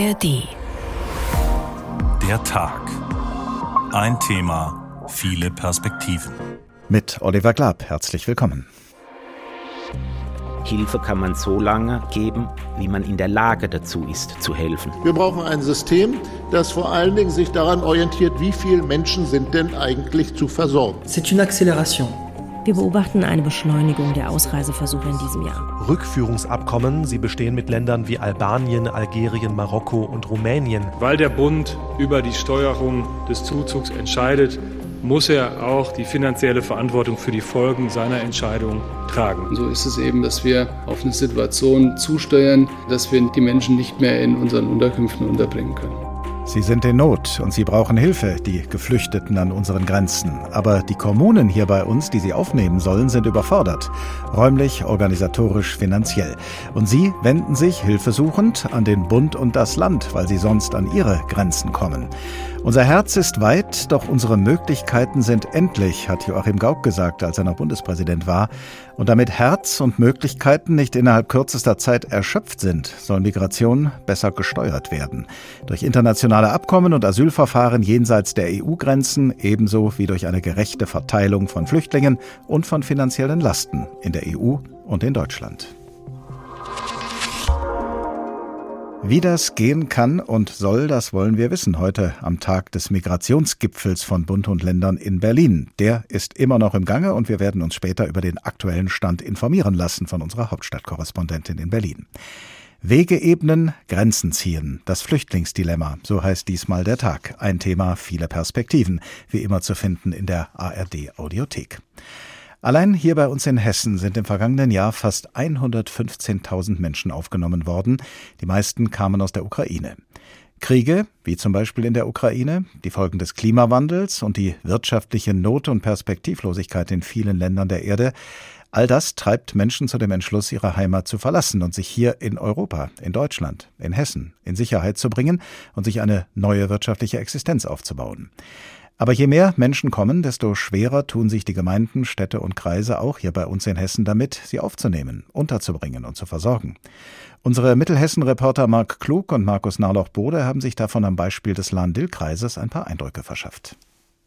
ARD. Der Tag. Ein Thema, viele Perspektiven. Mit Oliver Glab, herzlich willkommen. Hilfe kann man so lange geben, wie man in der Lage dazu ist, zu helfen. Wir brauchen ein System, das vor allen Dingen sich daran orientiert, wie viele Menschen sind denn eigentlich zu versorgen. C'est une accélération. Wir beobachten eine Beschleunigung der Ausreiseversuche in diesem Jahr. Rückführungsabkommen, sie bestehen mit Ländern wie Albanien, Algerien, Marokko und Rumänien. Weil der Bund über die Steuerung des Zuzugs entscheidet, muss er auch die finanzielle Verantwortung für die Folgen seiner Entscheidung tragen. So ist es eben, dass wir auf eine Situation zusteuern, dass wir die Menschen nicht mehr in unseren Unterkünften unterbringen können. Sie sind in Not und sie brauchen Hilfe, die Geflüchteten an unseren Grenzen. Aber die Kommunen hier bei uns, die sie aufnehmen sollen, sind überfordert. Räumlich, organisatorisch, finanziell. Und sie wenden sich hilfesuchend an den Bund und das Land, weil sie sonst an ihre Grenzen kommen. Unser Herz ist weit, doch unsere Möglichkeiten sind endlich, hat Joachim Gauck gesagt, als er noch Bundespräsident war. Und damit Herz und Möglichkeiten nicht innerhalb kürzester Zeit erschöpft sind, soll Migration besser gesteuert werden. Durch internationale Abkommen und Asylverfahren jenseits der EU-Grenzen, ebenso wie durch eine gerechte Verteilung von Flüchtlingen und von finanziellen Lasten in der EU und in Deutschland. Wie das gehen kann und soll, das wollen wir wissen heute am Tag des Migrationsgipfels von Bund und Ländern in Berlin. Der ist immer noch im Gange und wir werden uns später über den aktuellen Stand informieren lassen von unserer Hauptstadtkorrespondentin in Berlin. Wege ebnen, Grenzen ziehen. Das Flüchtlingsdilemma, so heißt diesmal der Tag. Ein Thema, viele Perspektiven, wie immer zu finden in der ARD Audiothek. Allein hier bei uns in Hessen sind im vergangenen Jahr fast 115.000 Menschen aufgenommen worden. Die meisten kamen aus der Ukraine. Kriege, wie zum Beispiel in der Ukraine, die Folgen des Klimawandels und die wirtschaftliche Not und Perspektivlosigkeit in vielen Ländern der Erde, all das treibt Menschen zu dem Entschluss, ihre Heimat zu verlassen und sich hier in Europa, in Deutschland, in Hessen in Sicherheit zu bringen und sich eine neue wirtschaftliche Existenz aufzubauen. Aber je mehr Menschen kommen, desto schwerer tun sich die Gemeinden, Städte und Kreise auch hier bei uns in Hessen damit, sie aufzunehmen, unterzubringen und zu versorgen. Unsere Mittelhessen-Reporter Marc Klug und Markus Narloch-Bode haben sich davon am Beispiel des Lahn-Dill-Kreises ein paar Eindrücke verschafft.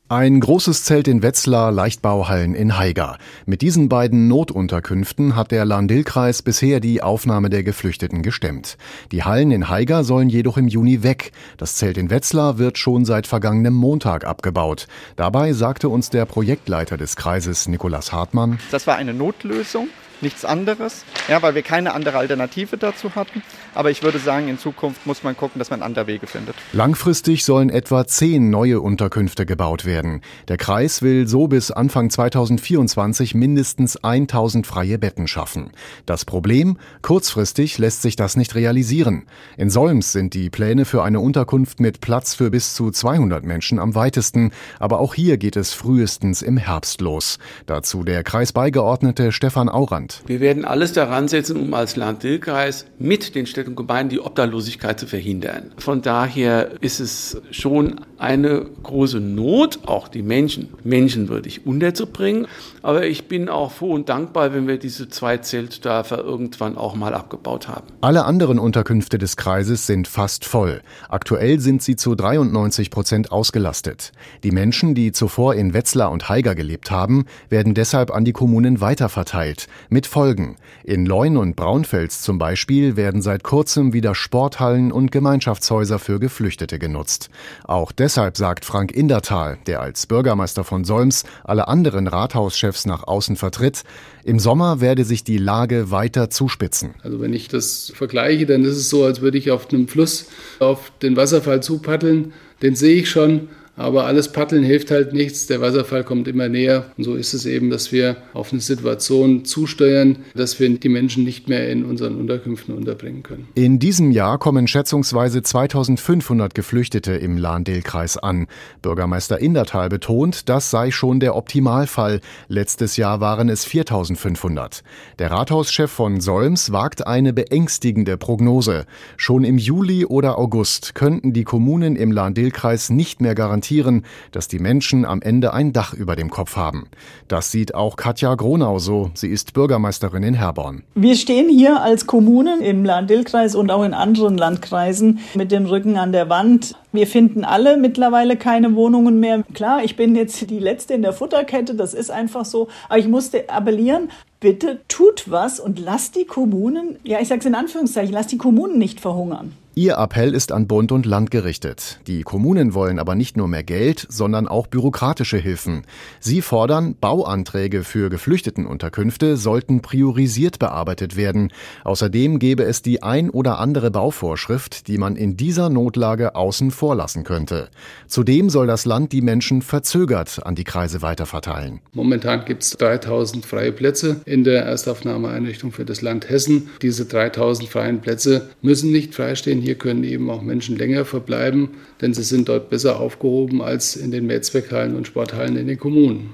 Ein großes Zelt in Wetzlar, Leichtbauhallen in Haiger. Mit diesen beiden Notunterkünften hat der Lahn-Dill-Kreis bisher die Aufnahme der Geflüchteten gestemmt. Die Hallen in Haiger sollen jedoch im Juni weg. Das Zelt in Wetzlar wird schon seit vergangenem Montag abgebaut. Dabei sagte uns der Projektleiter des Kreises, Nikolas Hartmann, Das war eine Notlösung nichts anderes, ja, weil wir keine andere Alternative dazu hatten. Aber ich würde sagen, in Zukunft muss man gucken, dass man andere Wege findet. Langfristig sollen etwa zehn neue Unterkünfte gebaut werden. Der Kreis will so bis Anfang 2024 mindestens 1000 freie Betten schaffen. Das Problem? Kurzfristig lässt sich das nicht realisieren. In Solms sind die Pläne für eine Unterkunft mit Platz für bis zu 200 Menschen am weitesten. Aber auch hier geht es frühestens im Herbst los. Dazu der Kreisbeigeordnete Stefan Aurand. Wir werden alles daran setzen, um als Land-Dill-Kreis mit den Städten und Gemeinden die Obdachlosigkeit zu verhindern. Von daher ist es schon eine große Not, auch die Menschen menschenwürdig unterzubringen. Aber ich bin auch froh und dankbar, wenn wir diese zwei Zeltdörfer irgendwann auch mal abgebaut haben. Alle anderen Unterkünfte des Kreises sind fast voll. Aktuell sind sie zu 93 Prozent ausgelastet. Die Menschen, die zuvor in Wetzlar und Haiger gelebt haben, werden deshalb an die Kommunen weiterverteilt. Mit Folgen. In Leun und Braunfels zum Beispiel werden seit kurzem wieder Sporthallen und Gemeinschaftshäuser für Geflüchtete genutzt. Auch deshalb sagt Frank Indertal, der als Bürgermeister von Solms alle anderen Rathauschefs nach außen vertritt, im Sommer werde sich die Lage weiter zuspitzen. Also wenn ich das vergleiche, dann ist es so, als würde ich auf einem Fluss auf den Wasserfall zupaddeln. Den sehe ich schon, aber alles Paddeln hilft halt nichts. Der Wasserfall kommt immer näher. Und so ist es eben, dass wir auf eine Situation zusteuern, dass wir die Menschen nicht mehr in unseren Unterkünften unterbringen können. In diesem Jahr kommen schätzungsweise 2500 Geflüchtete im Lahn-Dill-Kreis an. Bürgermeister Indertal betont, das sei schon der Optimalfall. Letztes Jahr waren es 4500. Der Rathauschef von Solms wagt eine beängstigende Prognose. Schon im Juli oder August könnten die Kommunen im Lahn-Dill-Kreis nicht mehr garantieren, garantieren, dass die Menschen am Ende ein Dach über dem Kopf haben. Das sieht auch Katja Gronau so. Sie ist Bürgermeisterin in Herborn. Wir stehen hier als Kommunen im Lahn-Dill-Kreis und auch in anderen Landkreisen mit dem Rücken an der Wand. Wir finden alle mittlerweile keine Wohnungen mehr. Klar, ich bin jetzt die Letzte in der Futterkette, das ist einfach so. Aber ich musste appellieren, bitte tut was und lasst die Kommunen, ja, ich sage es in Anführungszeichen, lasst die Kommunen nicht verhungern. Ihr Appell ist an Bund und Land gerichtet. Die Kommunen wollen aber nicht nur mehr Geld, sondern auch bürokratische Hilfen. Sie fordern, Bauanträge für Geflüchtetenunterkünfte sollten priorisiert bearbeitet werden. Außerdem gäbe es die ein oder andere Bauvorschrift, die man in dieser Notlage außen vor lassen könnte. Zudem soll das Land die Menschen verzögert an die Kreise weiterverteilen. Momentan gibt es 3000 freie Plätze in der Erstaufnahmeeinrichtung für das Land Hessen. Diese 3000 freien Plätze müssen nicht freistehen hier können eben auch Menschen länger verbleiben, denn sie sind dort besser aufgehoben als in den Mehrzweckhallen und Sporthallen in den Kommunen.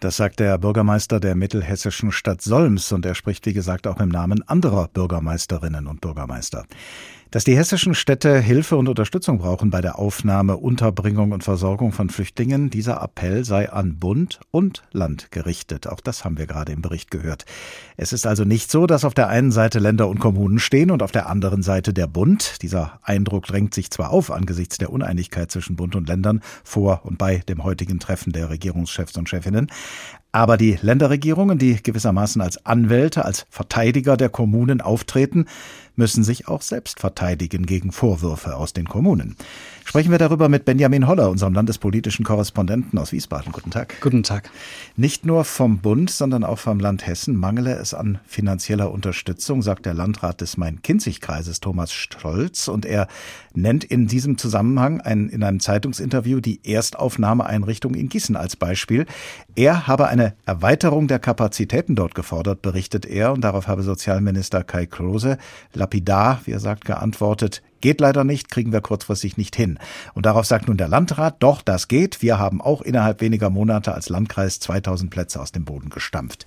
Das sagt der Bürgermeister der mittelhessischen Stadt Solms und er spricht, wie gesagt, auch im Namen anderer Bürgermeisterinnen und Bürgermeister. Dass die hessischen Städte Hilfe und Unterstützung brauchen bei der Aufnahme, Unterbringung und Versorgung von Flüchtlingen, dieser Appell sei an Bund und Land gerichtet. Auch das haben wir gerade im Bericht gehört. Es ist also nicht so, dass auf der einen Seite Länder und Kommunen stehen und auf der anderen Seite der Bund. Dieser Eindruck drängt sich zwar auf angesichts der Uneinigkeit zwischen Bund und Ländern vor und bei dem heutigen Treffen der Regierungschefs und Chefinnen, aber die Länderregierungen, die gewissermaßen als Anwälte, als Verteidiger der Kommunen auftreten, müssen sich auch selbst verteidigen gegen Vorwürfe aus den Kommunen. Sprechen wir darüber mit Benjamin Holler, unserem landespolitischen Korrespondenten aus Wiesbaden. Guten Tag. Guten Tag. Nicht nur vom Bund, sondern auch vom Land Hessen mangele es an finanzieller Unterstützung, sagt der Landrat des Main-Kinzig-Kreises Thomas Stolz. Und er nennt in diesem Zusammenhang ein, in einem Zeitungsinterview die Erstaufnahmeeinrichtung in Gießen als Beispiel. Er habe eine Erweiterung der Kapazitäten dort gefordert, berichtet er. Und darauf habe Sozialminister Kai Klose lapidar, wie er sagt, geantwortet, Geht leider nicht, kriegen wir kurzfristig nicht hin. Und darauf sagt nun der Landrat, doch, das geht. Wir haben auch innerhalb weniger Monate als Landkreis 2000 Plätze aus dem Boden gestampft.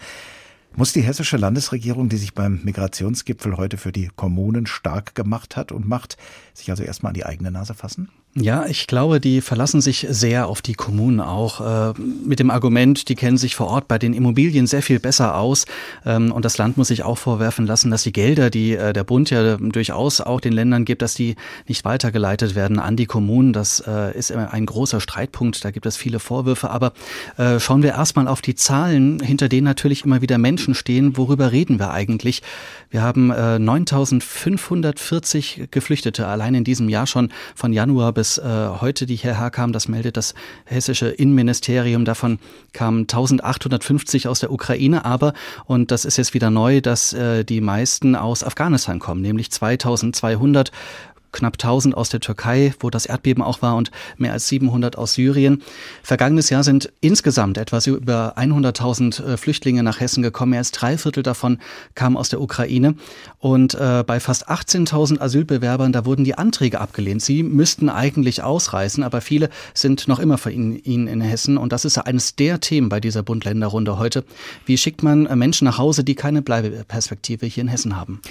Muss die hessische Landesregierung, die sich beim Migrationsgipfel heute für die Kommunen stark gemacht hat und macht, sich also erstmal an die eigene Nase fassen? Ja, ich glaube, die verlassen sich sehr auf die Kommunen auch äh, mit dem Argument, die kennen sich vor Ort bei den Immobilien sehr viel besser aus ähm, und das Land muss sich auch vorwerfen lassen, dass die Gelder, die äh, der Bund ja durchaus auch den Ländern gibt, dass die nicht weitergeleitet werden an die Kommunen. Das äh, ist ein großer Streitpunkt, da gibt es viele Vorwürfe, aber äh, schauen wir erstmal auf die Zahlen, hinter denen natürlich immer wieder Menschen stehen. Worüber reden wir eigentlich? Wir haben äh, 9540 Geflüchtete allein in diesem Jahr schon von Januar bis bis äh, heute, die hierher kamen, das meldet das hessische Innenministerium. Davon kamen 1850 aus der Ukraine, aber, und das ist jetzt wieder neu, dass äh, die meisten aus Afghanistan kommen, nämlich 2200 knapp 1000 aus der Türkei, wo das Erdbeben auch war, und mehr als 700 aus Syrien. Vergangenes Jahr sind insgesamt etwas über 100.000 äh, Flüchtlinge nach Hessen gekommen. Mehr als drei Viertel davon kamen aus der Ukraine. Und äh, bei fast 18.000 Asylbewerbern, da wurden die Anträge abgelehnt. Sie müssten eigentlich ausreisen, aber viele sind noch immer für ihn, ihn in Hessen. Und das ist eines der Themen bei dieser Bund-Länder-Runde heute. Wie schickt man äh, Menschen nach Hause, die keine Bleibeperspektive hier in Hessen haben?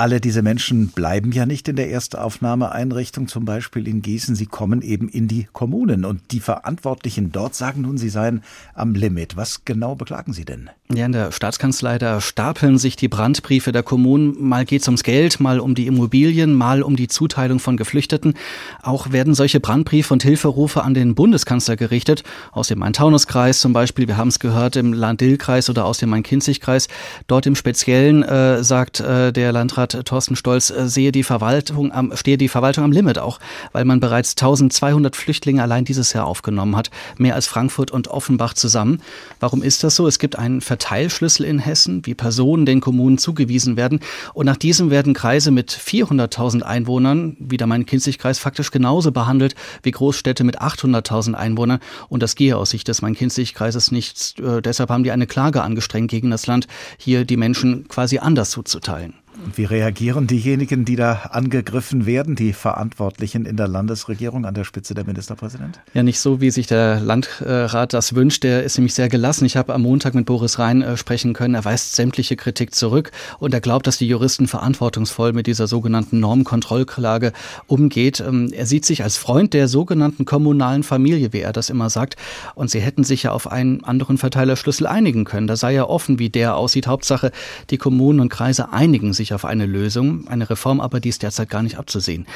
Alle diese Menschen bleiben ja nicht in der Erstaufnahmeeinrichtung, zum Beispiel in Gießen. Sie kommen eben in die Kommunen. Und die Verantwortlichen dort sagen nun, sie seien am Limit. Was genau beklagen Sie denn? Ja, in der Staatskanzlei, da stapeln sich die Brandbriefe der Kommunen. Mal geht's ums Geld, mal um die Immobilien, mal um die Zuteilung von Geflüchteten. Auch werden solche Brandbriefe und Hilferufe an den Bundeskanzler gerichtet. Aus dem Main-Taunus-Kreis zum Beispiel, wir haben es gehört, im Land-Dill-Kreis oder aus dem Main-Kinzig-Kreis. Dort im Speziellen äh, sagt äh, der Landrat Stadtrat Thorsten Stolz äh, sehe die Verwaltung am, stehe die Verwaltung am Limit auch, weil man bereits 1200 Flüchtlinge allein dieses Jahr aufgenommen hat, mehr als Frankfurt und Offenbach zusammen. Warum ist das so? Es gibt einen Verteilschlüssel in Hessen, wie Personen den Kommunen zugewiesen werden und nach diesem werden Kreise mit 400.000 Einwohnern, wie der Main-Kinzig-Kreis, faktisch genauso behandelt wie Großstädte mit 800.000 Einwohnern und das gehe aus Sicht des Main-Kinzig-Kreises nicht. Äh, deshalb haben die eine Klage angestrengt gegen das Land, hier die Menschen quasi anders zuzuteilen. Und wie reagieren diejenigen, die da angegriffen werden, die Verantwortlichen in der Landesregierung an der Spitze der Ministerpräsident? Ja, nicht so, wie sich der Landrat das wünscht. Der ist nämlich sehr gelassen. Ich habe am Montag mit Boris Rhein äh, sprechen können. Er weist sämtliche Kritik zurück und er glaubt, dass die Juristen verantwortungsvoll mit dieser sogenannten Normkontrollklage umgeht. Ähm, er sieht sich als Freund der sogenannten kommunalen Familie, wie er das immer sagt. Und sie hätten sich ja auf einen anderen Verteilerschlüssel einigen können. Da sei ja offen, wie der aussieht. Hauptsache, die Kommunen und Kreise einigen sich auf eine Lösung. Eine Reform aber, die ist derzeit gar nicht abzusehen.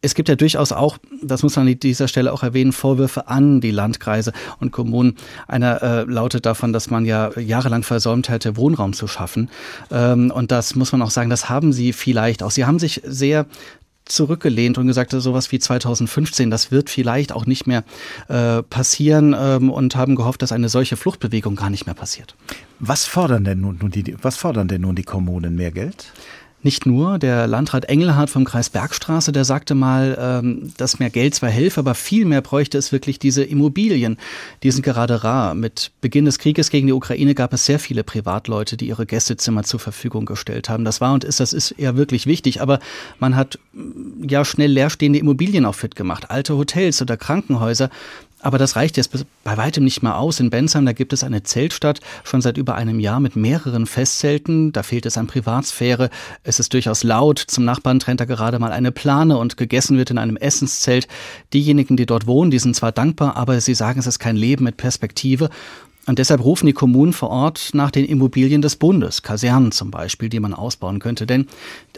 Es gibt ja durchaus auch, das muss man an dieser Stelle auch erwähnen, Vorwürfe an die Landkreise und Kommunen. Einer äh, lautet davon, dass man ja jahrelang versäumt hätte, Wohnraum zu schaffen. Ähm, und das muss man auch sagen, das haben sie vielleicht auch. Sie haben sich sehr zurückgelehnt und gesagt, sowas wie 2015, das wird vielleicht auch nicht mehr äh, passieren ähm, und haben gehofft, dass eine solche Fluchtbewegung gar nicht mehr passiert. Was fordern denn nun die, was fordern denn nun die Kommunen? Mehr Geld? Nicht nur, der Landrat Engelhardt vom Kreis Bergstraße, der sagte mal, ähm, dass mehr Geld zwar helfe, aber viel mehr bräuchte es wirklich diese Immobilien. Die sind gerade rar. Mit Beginn des Krieges gegen die Ukraine gab es sehr viele Privatleute, die ihre Gästezimmer zur Verfügung gestellt haben. Das war und ist, das ist eher wirklich wichtig. Aber man hat ja schnell leerstehende Immobilien auch fit gemacht. Alte Hotels oder Krankenhäuser. Aber das reicht jetzt bei weitem nicht mehr aus. In Bensheim, da gibt es eine Zeltstadt schon seit über einem Jahr mit mehreren Festzelten. Da fehlt es an Privatsphäre. Es ist durchaus laut. Zum Nachbarn trennt da gerade mal eine Plane und gegessen wird in einem Essenszelt. Diejenigen, die dort wohnen, die sind zwar dankbar, aber sie sagen, es ist kein Leben mit Perspektive. Und deshalb rufen die Kommunen vor Ort nach den Immobilien des Bundes, Kasernen zum Beispiel, die man ausbauen könnte. Denn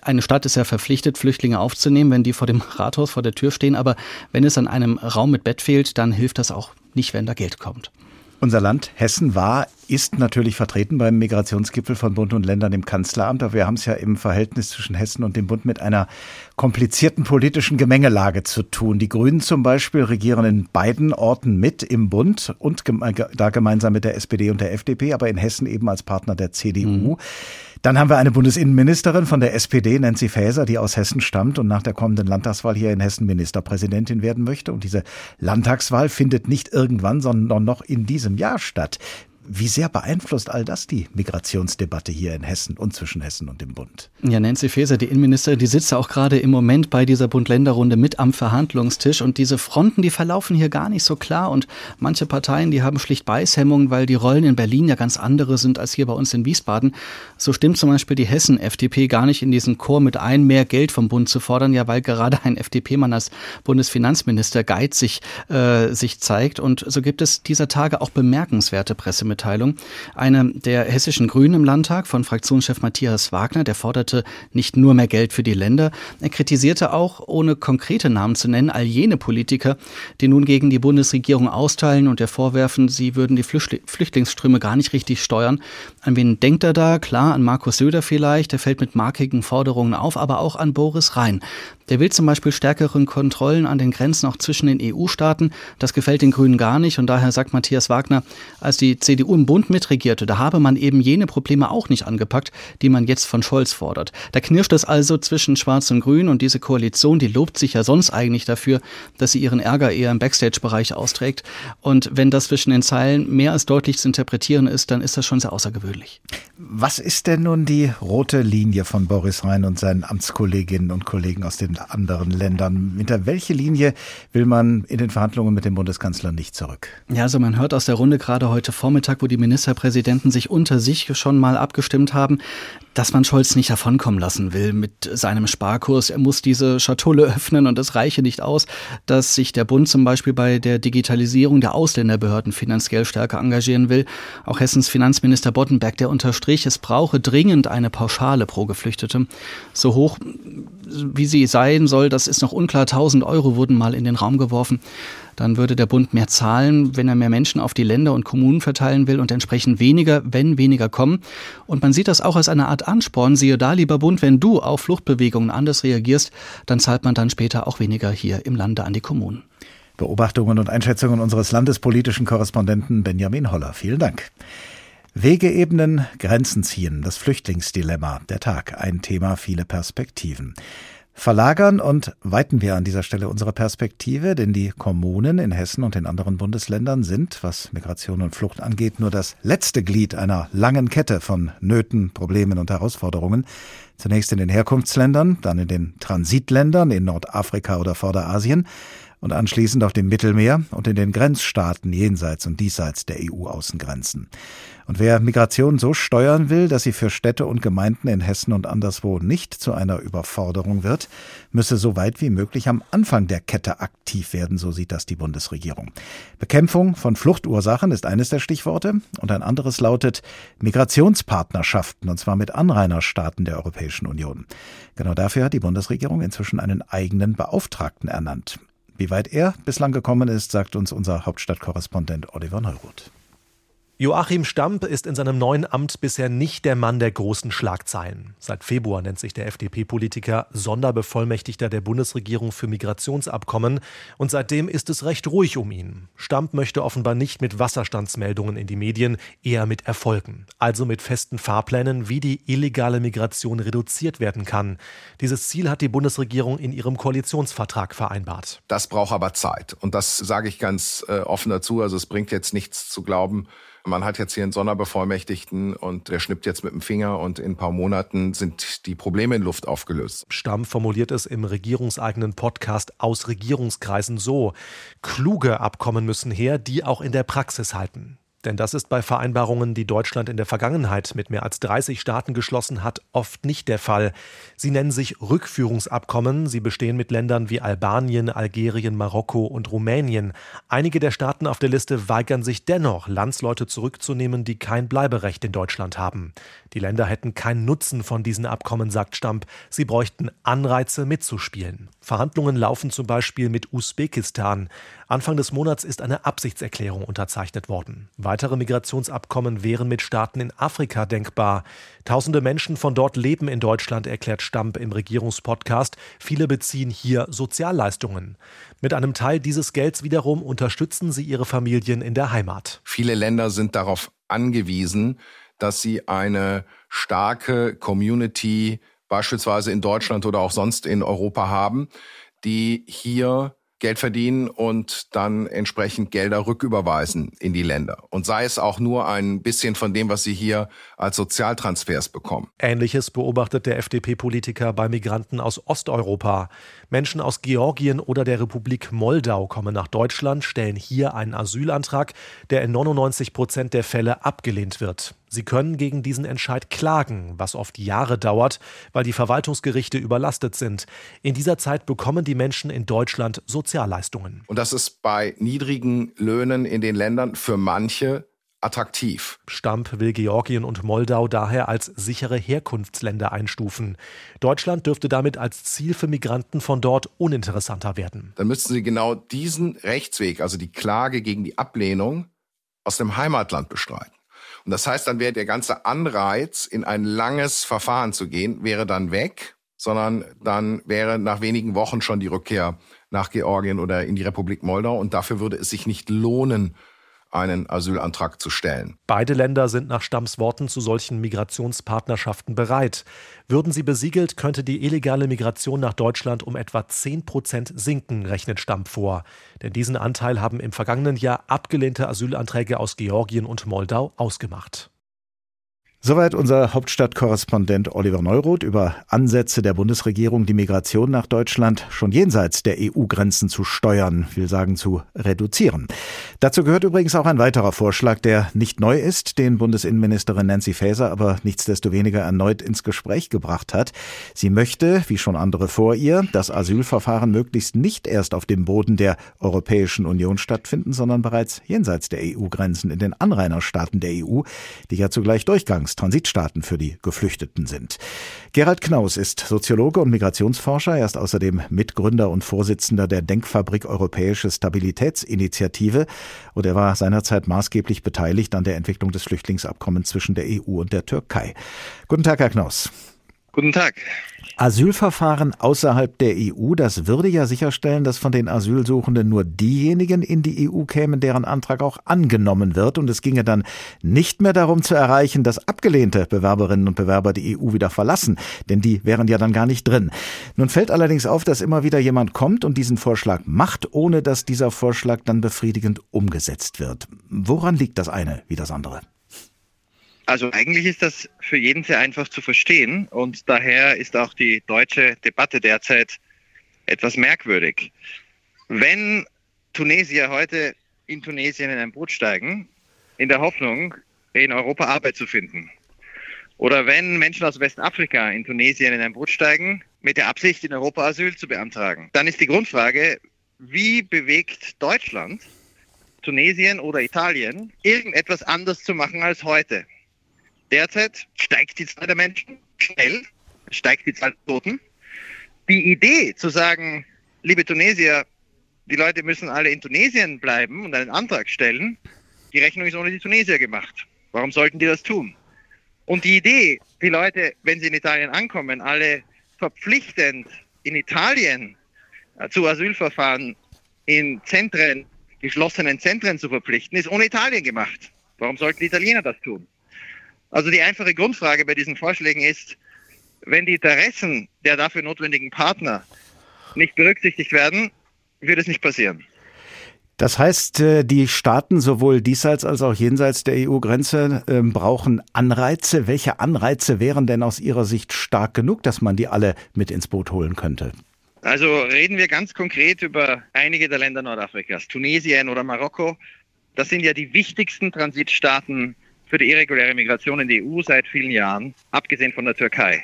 eine Stadt ist ja verpflichtet, Flüchtlinge aufzunehmen, wenn die vor dem Rathaus vor der Tür stehen. Aber wenn es an einem Raum mit Bett fehlt, dann hilft das auch nicht, wenn da Geld kommt. Unser Land Hessen war, ist natürlich vertreten beim Migrationsgipfel von Bund und Ländern im Kanzleramt. Aber wir haben es ja im Verhältnis zwischen Hessen und dem Bund mit einer komplizierten politischen Gemengelage zu tun. Die Grünen zum Beispiel regieren in beiden Orten mit im Bund und da gemeinsam mit der SPD und der FDP, aber in Hessen eben als Partner der CDU. Mhm. Dann haben wir eine Bundesinnenministerin von der SPD, Nancy Faeser, die aus Hessen stammt und nach der kommenden Landtagswahl hier in Hessen Ministerpräsidentin werden möchte. Und diese Landtagswahl findet nicht irgendwann, sondern noch in diesem Jahr statt. Wie sehr beeinflusst all das die Migrationsdebatte hier in Hessen und zwischen Hessen und dem Bund? Ja, Nancy Faeser, die Innenministerin, die sitzt ja auch gerade im Moment bei dieser Bund-Länder-Runde mit am Verhandlungstisch. Und diese Fronten, die verlaufen hier gar nicht so klar. Und manche Parteien, die haben schlicht Beißhemmungen, weil die Rollen in Berlin ja ganz andere sind als hier bei uns in Wiesbaden. So stimmt zum Beispiel die Hessen-FDP gar nicht in diesen Chor mit ein, mehr Geld vom Bund zu fordern. Ja, weil gerade ein FDP-Mann als Bundesfinanzminister geizig äh, sich zeigt. Und so gibt es dieser Tage auch bemerkenswerte Pressemitteilungen Pressemitteilung. Eine der hessischen Grünen im Landtag von Fraktionschef Matthias Wagner, der forderte nicht nur mehr Geld für die Länder, er kritisierte auch, ohne konkrete Namen zu nennen, all jene Politiker, die nun gegen die Bundesregierung austeilen und der vorwerfen, sie würden die Flüchtlingsströme gar nicht richtig steuern. An wen denkt er da? Klar, an Markus Söder vielleicht, der fällt mit markigen Forderungen auf, aber auch an Boris Rhein. Der will zum Beispiel stärkeren Kontrollen an den Grenzen auch zwischen den EU-Staaten. Das gefällt den Grünen gar nicht. Und daher sagt Matthias Wagner, als die CDU im Bund mitregierte, da habe man eben jene Probleme auch nicht angepackt, die man jetzt von Scholz fordert. Da knirscht es also zwischen Schwarz und Grün und diese Koalition, die lobt sich ja sonst eigentlich dafür, dass sie ihren Ärger eher im Backstage-Bereich austrägt. Und wenn das zwischen den Zeilen mehr als deutlich zu interpretieren ist, dann ist das schon sehr außergewöhnlich. Was ist denn nun die rote Linie von Boris Rhein und seinen Amtskolleginnen und Kollegen aus den anderen Ländern. Hinter welche Linie will man in den Verhandlungen mit dem Bundeskanzler nicht zurück? Ja, also man hört aus der Runde gerade heute Vormittag, wo die Ministerpräsidenten sich unter sich schon mal abgestimmt haben, dass man Scholz nicht davonkommen lassen will mit seinem Sparkurs. Er muss diese Schatulle öffnen und es reiche nicht aus, dass sich der Bund zum Beispiel bei der Digitalisierung der Ausländerbehörden finanziell stärker engagieren will. Auch Hessens Finanzminister Boddenberg, der unterstrich, es brauche dringend eine Pauschale pro Geflüchtete. So hoch wie sie sein soll, das ist noch unklar. 1000 Euro wurden mal in den Raum geworfen. Dann würde der Bund mehr zahlen, wenn er mehr Menschen auf die Länder und Kommunen verteilen will und entsprechend weniger, wenn weniger kommen. Und man sieht das auch als eine Art Ansporn. Siehe da, lieber Bund, wenn du auf Fluchtbewegungen anders reagierst, dann zahlt man dann später auch weniger hier im Lande an die Kommunen. Beobachtungen und Einschätzungen unseres landespolitischen Korrespondenten Benjamin Holler. Vielen Dank. Wegeebenen, Grenzen ziehen, das Flüchtlingsdilemma, der Tag, ein Thema, viele Perspektiven. Verlagern und weiten wir an dieser Stelle unsere Perspektive, denn die Kommunen in Hessen und in anderen Bundesländern sind, was Migration und Flucht angeht, nur das letzte Glied einer langen Kette von Nöten, Problemen und Herausforderungen. Zunächst in den Herkunftsländern, dann in den Transitländern in Nordafrika oder Vorderasien und anschließend auf dem Mittelmeer und in den Grenzstaaten jenseits und diesseits der EU-Außengrenzen. Und wer Migration so steuern will, dass sie für Städte und Gemeinden in Hessen und anderswo nicht zu einer Überforderung wird, müsse so weit wie möglich am Anfang der Kette aktiv werden, so sieht das die Bundesregierung. Bekämpfung von Fluchtursachen ist eines der Stichworte und ein anderes lautet Migrationspartnerschaften, und zwar mit Anrainerstaaten der Europäischen Union. Genau dafür hat die Bundesregierung inzwischen einen eigenen Beauftragten ernannt. Wie weit er bislang gekommen ist, sagt uns unser Hauptstadtkorrespondent Oliver Neuroth. Joachim Stamp ist in seinem neuen Amt bisher nicht der Mann der großen Schlagzeilen. Seit Februar nennt sich der FDP-Politiker Sonderbevollmächtigter der Bundesregierung für Migrationsabkommen und seitdem ist es recht ruhig um ihn. Stamp möchte offenbar nicht mit Wasserstandsmeldungen in die Medien, eher mit Erfolgen, also mit festen Fahrplänen, wie die illegale Migration reduziert werden kann. Dieses Ziel hat die Bundesregierung in ihrem Koalitionsvertrag vereinbart. Das braucht aber Zeit und das sage ich ganz äh, offen dazu, also es bringt jetzt nichts zu glauben, man hat jetzt hier einen Sonderbevollmächtigten und der schnippt jetzt mit dem Finger und in ein paar Monaten sind die Probleme in Luft aufgelöst. Stamm formuliert es im regierungseigenen Podcast aus Regierungskreisen so. Kluge Abkommen müssen her, die auch in der Praxis halten. Denn das ist bei Vereinbarungen, die Deutschland in der Vergangenheit mit mehr als 30 Staaten geschlossen hat, oft nicht der Fall. Sie nennen sich Rückführungsabkommen. Sie bestehen mit Ländern wie Albanien, Algerien, Marokko und Rumänien. Einige der Staaten auf der Liste weigern sich dennoch, Landsleute zurückzunehmen, die kein Bleiberecht in Deutschland haben. Die Länder hätten keinen Nutzen von diesen Abkommen, sagt Stamp. Sie bräuchten Anreize mitzuspielen. Verhandlungen laufen zum Beispiel mit Usbekistan. Anfang des Monats ist eine Absichtserklärung unterzeichnet worden. Weitere Migrationsabkommen wären mit Staaten in Afrika denkbar. Tausende Menschen von dort leben in Deutschland, erklärt Stamp im Regierungspodcast. Viele beziehen hier Sozialleistungen. Mit einem Teil dieses Gelds wiederum unterstützen sie ihre Familien in der Heimat. Viele Länder sind darauf angewiesen, dass sie eine starke Community beispielsweise in Deutschland oder auch sonst in Europa haben, die hier Geld verdienen und dann entsprechend Gelder rücküberweisen in die Länder. Und sei es auch nur ein bisschen von dem, was sie hier als Sozialtransfers bekommen. Ähnliches beobachtet der FDP-Politiker bei Migranten aus Osteuropa. Menschen aus Georgien oder der Republik Moldau kommen nach Deutschland, stellen hier einen Asylantrag, der in 99 Prozent der Fälle abgelehnt wird. Sie können gegen diesen Entscheid klagen, was oft Jahre dauert, weil die Verwaltungsgerichte überlastet sind. In dieser Zeit bekommen die Menschen in Deutschland Sozialleistungen. Und das ist bei niedrigen Löhnen in den Ländern für manche attraktiv. Stamp will Georgien und Moldau daher als sichere Herkunftsländer einstufen. Deutschland dürfte damit als Ziel für Migranten von dort uninteressanter werden. Dann müssten sie genau diesen Rechtsweg, also die Klage gegen die Ablehnung, aus dem Heimatland bestreiten. Und das heißt, dann wäre der ganze Anreiz, in ein langes Verfahren zu gehen, wäre dann weg, sondern dann wäre nach wenigen Wochen schon die Rückkehr nach Georgien oder in die Republik Moldau. Und dafür würde es sich nicht lohnen, einen Asylantrag zu stellen. Beide Länder sind nach Stamms Worten zu solchen Migrationspartnerschaften bereit. Würden sie besiegelt, könnte die illegale Migration nach Deutschland um etwa 10 Prozent sinken, rechnet Stamm vor. Denn diesen Anteil haben im vergangenen Jahr abgelehnte Asylanträge aus Georgien und Moldau ausgemacht. Soweit unser Hauptstadtkorrespondent Oliver Neuroth über Ansätze der Bundesregierung, die Migration nach Deutschland schon jenseits der EU-Grenzen zu steuern, will sagen zu reduzieren. Dazu gehört übrigens auch ein weiterer Vorschlag, der nicht neu ist, den Bundesinnenministerin Nancy Faeser aber nichtsdestoweniger erneut ins Gespräch gebracht hat. Sie möchte, wie schon andere vor ihr, das Asylverfahren möglichst nicht erst auf dem Boden der Europäischen Union stattfinden, sondern bereits jenseits der EU-Grenzen in den Anrainerstaaten der EU, die ja zugleich Durchgangs Transitstaaten für die Geflüchteten sind. Gerald Knaus ist Soziologe und Migrationsforscher. Er ist außerdem Mitgründer und Vorsitzender der Denkfabrik Europäische Stabilitätsinitiative und er war seinerzeit maßgeblich beteiligt an der Entwicklung des Flüchtlingsabkommens zwischen der EU und der Türkei. Guten Tag, Herr Knaus. Guten Tag. Asylverfahren außerhalb der EU, das würde ja sicherstellen, dass von den Asylsuchenden nur diejenigen in die EU kämen, deren Antrag auch angenommen wird. Und es ginge dann nicht mehr darum zu erreichen, dass abgelehnte Bewerberinnen und Bewerber die EU wieder verlassen, denn die wären ja dann gar nicht drin. Nun fällt allerdings auf, dass immer wieder jemand kommt und diesen Vorschlag macht, ohne dass dieser Vorschlag dann befriedigend umgesetzt wird. Woran liegt das eine wie das andere? Also eigentlich ist das für jeden sehr einfach zu verstehen und daher ist auch die deutsche Debatte derzeit etwas merkwürdig. Wenn Tunesier heute in Tunesien in ein Boot steigen, in der Hoffnung, in Europa Arbeit zu finden, oder wenn Menschen aus Westafrika in Tunesien in ein Boot steigen, mit der Absicht, in Europa Asyl zu beantragen, dann ist die Grundfrage, wie bewegt Deutschland, Tunesien oder Italien, irgendetwas anders zu machen als heute? Derzeit steigt die Zahl der Menschen schnell, steigt die Zahl der Toten. Die Idee zu sagen, liebe Tunesier, die Leute müssen alle in Tunesien bleiben und einen Antrag stellen, die Rechnung ist ohne die Tunesier gemacht. Warum sollten die das tun? Und die Idee, die Leute, wenn sie in Italien ankommen, alle verpflichtend in Italien äh, zu Asylverfahren in Zentren, geschlossenen Zentren zu verpflichten, ist ohne Italien gemacht. Warum sollten die Italiener das tun? Also die einfache Grundfrage bei diesen Vorschlägen ist, wenn die Interessen der dafür notwendigen Partner nicht berücksichtigt werden, wird es nicht passieren. Das heißt, äh, die Staaten sowohl diesseits als auch jenseits der EU-Grenze ähm, brauchen Anreize. Welche Anreize wären denn aus Ihrer Sicht stark genug, dass man die alle mit ins Boot holen könnte? Also reden wir ganz konkret über einige der Länder Nordafrikas, Tunesien oder Marokko. Das sind ja die wichtigsten Transitstaaten für die irreguläre Migration in die EU seit vielen Jahren, abgesehen von der Türkei.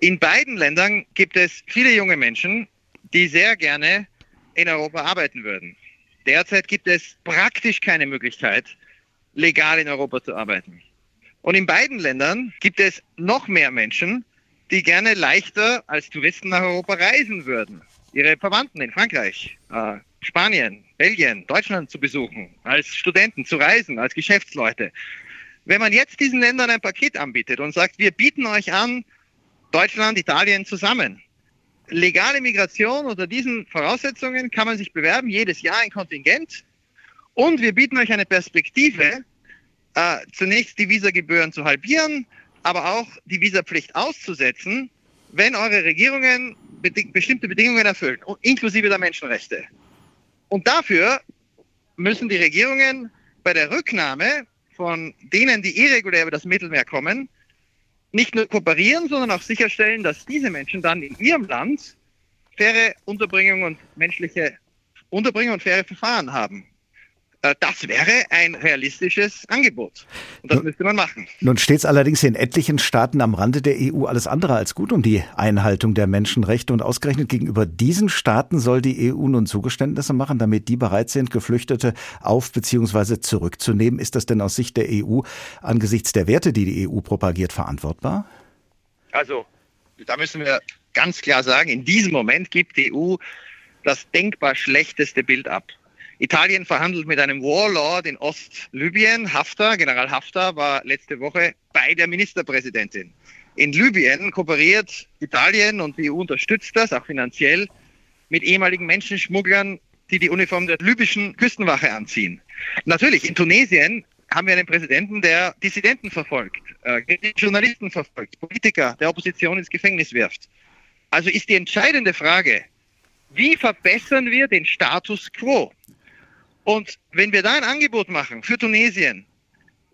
In beiden Ländern gibt es viele junge Menschen, die sehr gerne in Europa arbeiten würden. Derzeit gibt es praktisch keine Möglichkeit, legal in Europa zu arbeiten. Und in beiden Ländern gibt es noch mehr Menschen, die gerne leichter als Touristen nach Europa reisen würden. Ihre Verwandten in Frankreich, äh, Spanien, Belgien, Deutschland zu besuchen, als Studenten zu reisen, als Geschäftsleute. Wenn man jetzt diesen Ländern ein Paket anbietet und sagt, wir bieten euch an, Deutschland, Italien zusammen. Legale Migration unter diesen Voraussetzungen kann man sich bewerben, jedes Jahr ein Kontingent. Und wir bieten euch eine Perspektive, äh, zunächst die Visagebühren zu halbieren, aber auch die Visapflicht auszusetzen, wenn eure Regierungen beding bestimmte Bedingungen erfüllen, inklusive der Menschenrechte. Und dafür müssen die Regierungen bei der Rücknahme von denen, die irregulär über das Mittelmeer kommen, nicht nur kooperieren, sondern auch sicherstellen, dass diese Menschen dann in ihrem Land faire Unterbringung und menschliche Unterbringung und faire Verfahren haben. Äh, das wäre ein realistisches Angebot. Und das nun, müsste man machen. Nun steht es allerdings in etlichen Staaten am Rande der EU alles andere als gut um die Einhaltung der Menschenrechte. Und ausgerechnet gegenüber diesen Staaten soll die EU nun Zugeständnisse machen, damit die bereit sind, Geflüchtete auf bzw. zurückzunehmen. Ist das denn aus Sicht der EU angesichts der Werte, die die EU propagiert, verantwortbar? Also, da müssen wir ganz klar sagen, in diesem Moment gibt die EU das denkbar schlechteste Bild ab. Italien verhandelt mit einem Warlord in Ostlibyen. Haftar, General Haftar, war letzte Woche bei der Ministerpräsidentin. In Libyen kooperiert Italien und die EU unterstützt das auch finanziell mit ehemaligen Menschenschmugglern, die die Uniform der libyschen Küstenwache anziehen. Natürlich, in Tunesien haben wir einen Präsidenten, der Dissidenten verfolgt, äh, Journalisten verfolgt, Politiker der Opposition ins Gefängnis wirft. Also ist die entscheidende Frage, wie verbessern wir den Status quo? Und wenn wir da ein Angebot machen für Tunesien,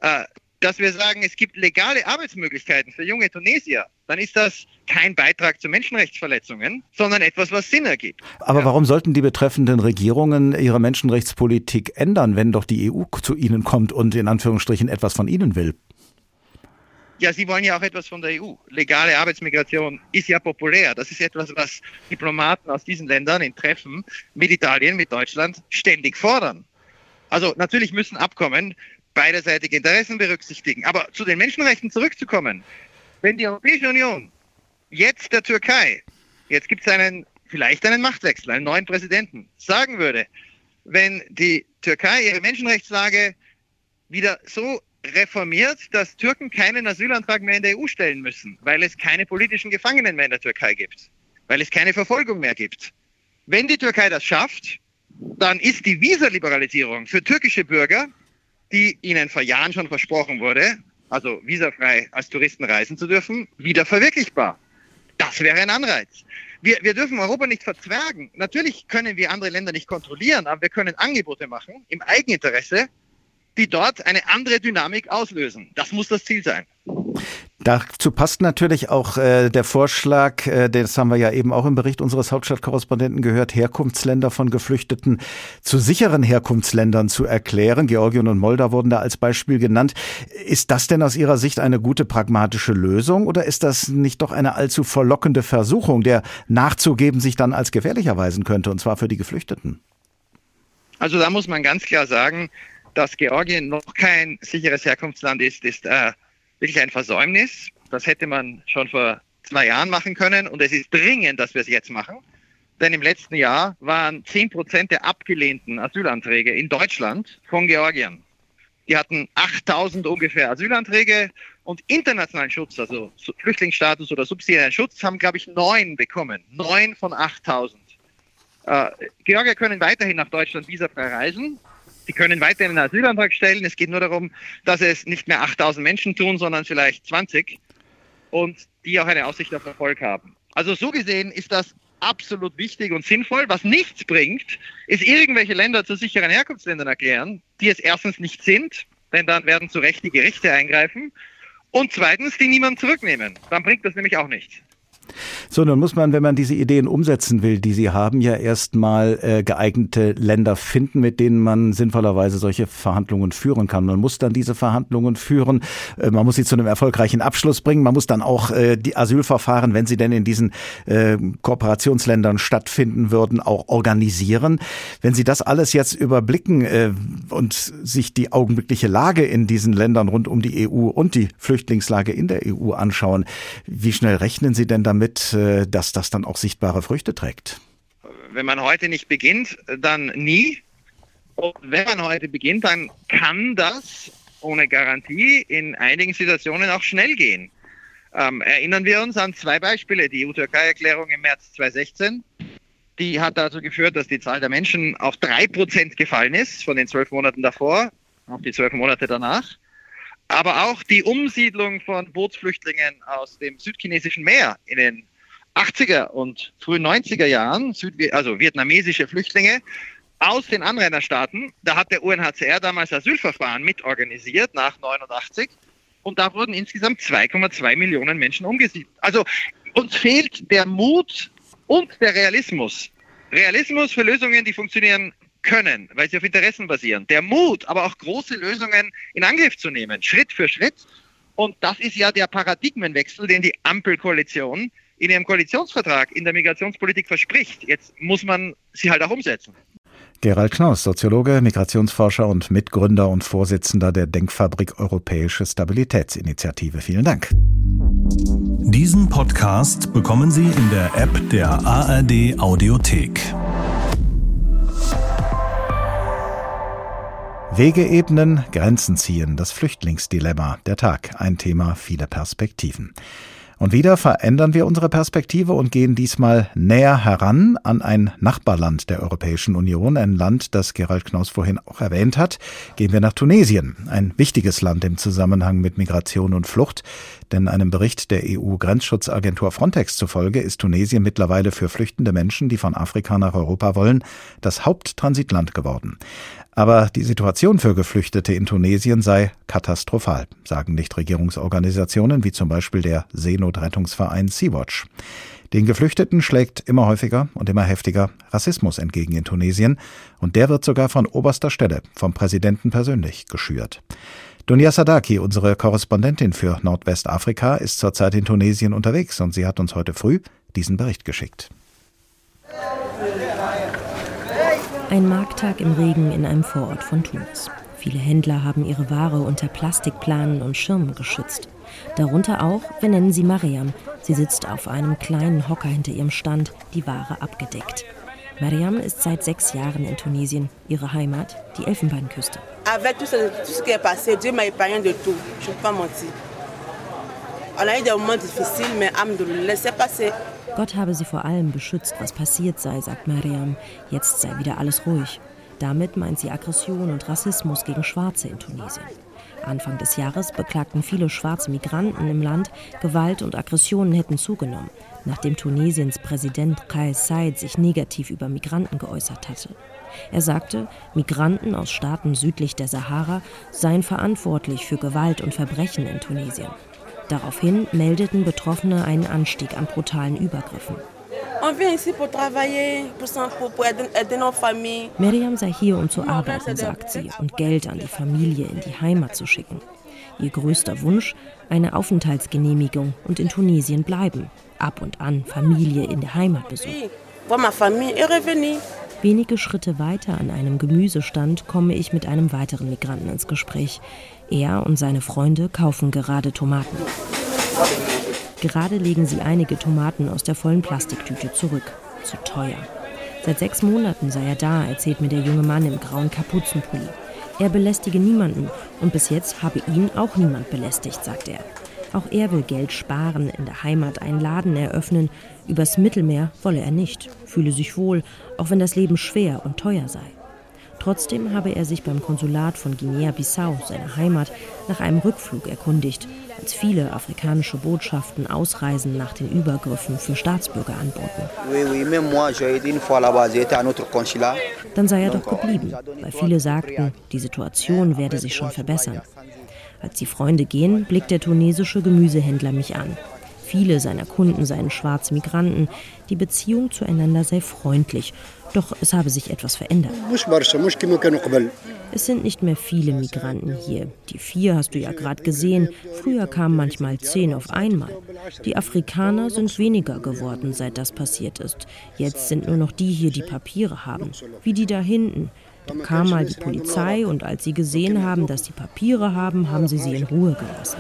äh, dass wir sagen, es gibt legale Arbeitsmöglichkeiten für junge Tunesier, dann ist das kein Beitrag zu Menschenrechtsverletzungen, sondern etwas, was Sinn ergibt. Aber ja. warum sollten die betreffenden Regierungen ihre Menschenrechtspolitik ändern, wenn doch die EU zu ihnen kommt und in Anführungsstrichen etwas von ihnen will? Ja, Sie wollen ja auch etwas von der EU. Legale Arbeitsmigration ist ja populär. Das ist etwas, was Diplomaten aus diesen Ländern in Treffen mit Italien, mit Deutschland ständig fordern. Also natürlich müssen Abkommen beiderseitige Interessen berücksichtigen. Aber zu den Menschenrechten zurückzukommen, wenn die Europäische Union jetzt der Türkei, jetzt gibt es einen, vielleicht einen Machtwechsel, einen neuen Präsidenten, sagen würde, wenn die Türkei ihre Menschenrechtslage wieder so reformiert, dass Türken keinen Asylantrag mehr in der EU stellen müssen, weil es keine politischen Gefangenen mehr in der Türkei gibt, weil es keine Verfolgung mehr gibt. Wenn die Türkei das schafft, dann ist die Visaliberalisierung für türkische Bürger, die ihnen vor Jahren schon versprochen wurde, also visafrei als Touristen reisen zu dürfen, wieder verwirklichbar. Das wäre ein Anreiz. Wir, wir dürfen Europa nicht verzwergen. Natürlich können wir andere Länder nicht kontrollieren, aber wir können Angebote machen im Eigeninteresse, die dort eine andere Dynamik auslösen. Das muss das Ziel sein. Dazu passt natürlich auch äh, der Vorschlag, äh, das haben wir ja eben auch im Bericht unseres Hauptstadtkorrespondenten gehört, Herkunftsländer von Geflüchteten zu sicheren Herkunftsländern zu erklären. Georgien und Moldau wurden da als Beispiel genannt. Ist das denn aus Ihrer Sicht eine gute pragmatische Lösung oder ist das nicht doch eine allzu verlockende Versuchung, der nachzugeben sich dann als gefährlich erweisen könnte, und zwar für die Geflüchteten? Also da muss man ganz klar sagen, dass Georgien noch kein sicheres Herkunftsland ist, ist äh, wirklich ein Versäumnis. Das hätte man schon vor zwei Jahren machen können und es ist dringend, dass wir es jetzt machen. Denn im letzten Jahr waren 10 Prozent der abgelehnten Asylanträge in Deutschland von Georgien. Die hatten 8000 ungefähr Asylanträge und internationalen Schutz, also Flüchtlingsstatus oder subsidiären Schutz, haben, glaube ich, neun bekommen. Neun von 8000. Äh, Georgier können weiterhin nach Deutschland visafrei reisen. Sie können weiterhin einen Asylantrag stellen. Es geht nur darum, dass es nicht mehr 8000 Menschen tun, sondern vielleicht 20 und die auch eine Aussicht auf Erfolg haben. Also so gesehen ist das absolut wichtig und sinnvoll. Was nichts bringt, ist irgendwelche Länder zu sicheren Herkunftsländern erklären, die es erstens nicht sind, denn dann werden zu Recht die Gerichte eingreifen und zweitens die niemand zurücknehmen. Dann bringt das nämlich auch nichts. So, nun muss man, wenn man diese Ideen umsetzen will, die Sie haben, ja erstmal äh, geeignete Länder finden, mit denen man sinnvollerweise solche Verhandlungen führen kann. Man muss dann diese Verhandlungen führen, äh, man muss sie zu einem erfolgreichen Abschluss bringen, man muss dann auch äh, die Asylverfahren, wenn sie denn in diesen äh, Kooperationsländern stattfinden würden, auch organisieren. Wenn Sie das alles jetzt überblicken äh, und sich die augenblickliche Lage in diesen Ländern rund um die EU und die Flüchtlingslage in der EU anschauen, wie schnell rechnen Sie denn damit? Damit, äh, dass das dann auch sichtbare Früchte trägt? Wenn man heute nicht beginnt, dann nie. Und wenn man heute beginnt, dann kann das ohne Garantie in einigen Situationen auch schnell gehen. Ähm, erinnern wir uns an zwei Beispiele. Die EU-Türkei-Erklärung im März 2016, die hat dazu geführt, dass die Zahl der Menschen auf drei Prozent gefallen ist von den zwölf Monaten davor auf die zwölf Monate danach aber auch die Umsiedlung von Bootsflüchtlingen aus dem südchinesischen Meer in den 80er und frühen 90er Jahren, also vietnamesische Flüchtlinge aus den Anrainerstaaten, da hat der UNHCR damals Asylverfahren mitorganisiert nach 89 und da wurden insgesamt 2,2 Millionen Menschen umgesiedelt. Also uns fehlt der Mut und der Realismus. Realismus für Lösungen, die funktionieren können, weil sie auf Interessen basieren. Der Mut, aber auch große Lösungen in Angriff zu nehmen, Schritt für Schritt. Und das ist ja der Paradigmenwechsel, den die Ampelkoalition in ihrem Koalitionsvertrag in der Migrationspolitik verspricht. Jetzt muss man sie halt auch umsetzen. Gerald Knaus, Soziologe, Migrationsforscher und Mitgründer und Vorsitzender der Denkfabrik Europäische Stabilitätsinitiative. Vielen Dank. Diesen Podcast bekommen Sie in der App der ARD Audiothek. Wege ebnen, Grenzen ziehen, das Flüchtlingsdilemma, der Tag, ein Thema, viele Perspektiven. Und wieder verändern wir unsere Perspektive und gehen diesmal näher heran an ein Nachbarland der Europäischen Union, ein Land, das Gerald Knaus vorhin auch erwähnt hat. Gehen wir nach Tunesien, ein wichtiges Land im Zusammenhang mit Migration und Flucht. Denn einem Bericht der EU-Grenzschutzagentur Frontex zufolge ist Tunesien mittlerweile für flüchtende Menschen, die von Afrika nach Europa wollen, das Haupttransitland geworden. Aber die Situation für Geflüchtete in Tunesien sei katastrophal, sagen Nichtregierungsorganisationen wie zum Beispiel der Seenotrettungsverein Sea-Watch. Den Geflüchteten schlägt immer häufiger und immer heftiger Rassismus entgegen in Tunesien und der wird sogar von oberster Stelle vom Präsidenten persönlich geschürt. Dunia Sadaki, unsere Korrespondentin für Nordwestafrika, ist zurzeit in Tunesien unterwegs und sie hat uns heute früh diesen Bericht geschickt. Ein Markttag im Regen in einem Vorort von Tunis. Viele Händler haben ihre Ware unter Plastikplanen und Schirmen geschützt. Darunter auch, wir nennen sie Mariam. Sie sitzt auf einem kleinen Hocker hinter ihrem Stand, die Ware abgedeckt. Mariam ist seit sechs Jahren in Tunesien, ihre Heimat, die Elfenbeinküste. Gott habe sie vor allem beschützt, was passiert sei, sagt Mariam. Jetzt sei wieder alles ruhig. Damit meint sie Aggression und Rassismus gegen Schwarze in Tunesien. Anfang des Jahres beklagten viele schwarze Migranten im Land, Gewalt und Aggressionen hätten zugenommen, nachdem Tunesiens Präsident Kais Said sich negativ über Migranten geäußert hatte. Er sagte, Migranten aus Staaten südlich der Sahara seien verantwortlich für Gewalt und Verbrechen in Tunesien. Daraufhin meldeten Betroffene einen Anstieg an brutalen Übergriffen. Miriam sei hier, um zu arbeiten, sagt sie, und Geld an die Familie in die Heimat zu schicken. Ihr größter Wunsch, eine Aufenthaltsgenehmigung und in Tunesien bleiben. Ab und an Familie in der Heimat besuchen. Wenige Schritte weiter an einem Gemüsestand komme ich mit einem weiteren Migranten ins Gespräch. Er und seine Freunde kaufen gerade Tomaten. Gerade legen sie einige Tomaten aus der vollen Plastiktüte zurück. Zu teuer. Seit sechs Monaten sei er da, erzählt mir der junge Mann im grauen Kapuzenpulli. Er belästige niemanden und bis jetzt habe ihn auch niemand belästigt, sagt er. Auch er will Geld sparen, in der Heimat einen Laden eröffnen. Übers Mittelmeer wolle er nicht, fühle sich wohl, auch wenn das Leben schwer und teuer sei. Trotzdem habe er sich beim Konsulat von Guinea-Bissau, seiner Heimat, nach einem Rückflug erkundigt, als viele afrikanische Botschaften Ausreisen nach den Übergriffen für Staatsbürger anboten. Dann sei er doch geblieben, weil viele sagten, die Situation werde sich schon verbessern. Als die Freunde gehen, blickt der tunesische Gemüsehändler mich an. Viele seiner Kunden seien schwarze Migranten. Die Beziehung zueinander sei freundlich. Doch es habe sich etwas verändert. Es sind nicht mehr viele Migranten hier. Die vier hast du ja gerade gesehen. Früher kamen manchmal zehn auf einmal. Die Afrikaner sind weniger geworden, seit das passiert ist. Jetzt sind nur noch die hier, die Papiere haben. Wie die da hinten. Kam mal die Polizei und als sie gesehen haben, dass sie Papiere haben, haben sie sie in Ruhe gelassen.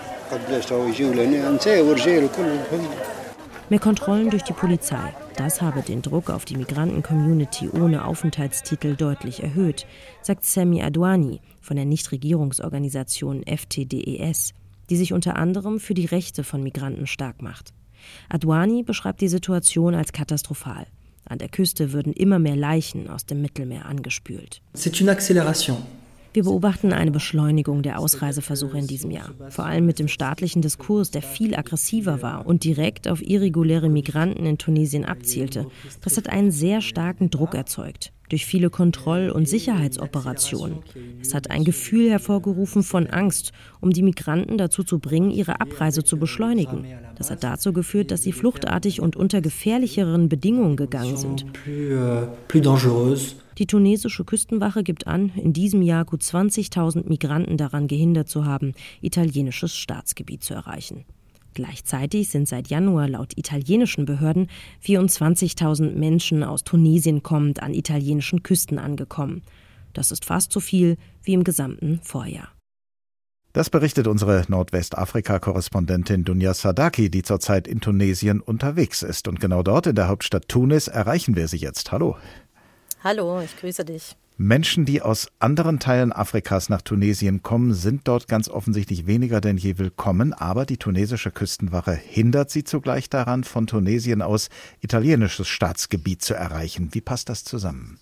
Mehr Kontrollen durch die Polizei. Das habe den Druck auf die Migranten-Community ohne Aufenthaltstitel deutlich erhöht, sagt Sami Adwani von der Nichtregierungsorganisation FTDES, die sich unter anderem für die Rechte von Migranten stark macht. Adwani beschreibt die Situation als katastrophal. An der Küste würden immer mehr Leichen aus dem Mittelmeer angespült. Wir beobachten eine Beschleunigung der Ausreiseversuche in diesem Jahr, vor allem mit dem staatlichen Diskurs, der viel aggressiver war und direkt auf irreguläre Migranten in Tunesien abzielte. Das hat einen sehr starken Druck erzeugt durch viele Kontroll- und Sicherheitsoperationen. Es hat ein Gefühl hervorgerufen von Angst, um die Migranten dazu zu bringen, ihre Abreise zu beschleunigen. Das hat dazu geführt, dass sie fluchtartig und unter gefährlicheren Bedingungen gegangen sind. Die tunesische Küstenwache gibt an, in diesem Jahr gut 20.000 Migranten daran gehindert zu haben, italienisches Staatsgebiet zu erreichen. Gleichzeitig sind seit Januar laut italienischen Behörden 24.000 Menschen aus Tunesien kommend an italienischen Küsten angekommen. Das ist fast so viel wie im gesamten Vorjahr. Das berichtet unsere Nordwestafrika-Korrespondentin Dunja Sadaki, die zurzeit in Tunesien unterwegs ist. Und genau dort in der Hauptstadt Tunis erreichen wir sie jetzt. Hallo. Hallo, ich grüße dich. Menschen, die aus anderen Teilen Afrikas nach Tunesien kommen, sind dort ganz offensichtlich weniger denn je willkommen, aber die tunesische Küstenwache hindert sie zugleich daran, von Tunesien aus italienisches Staatsgebiet zu erreichen. Wie passt das zusammen?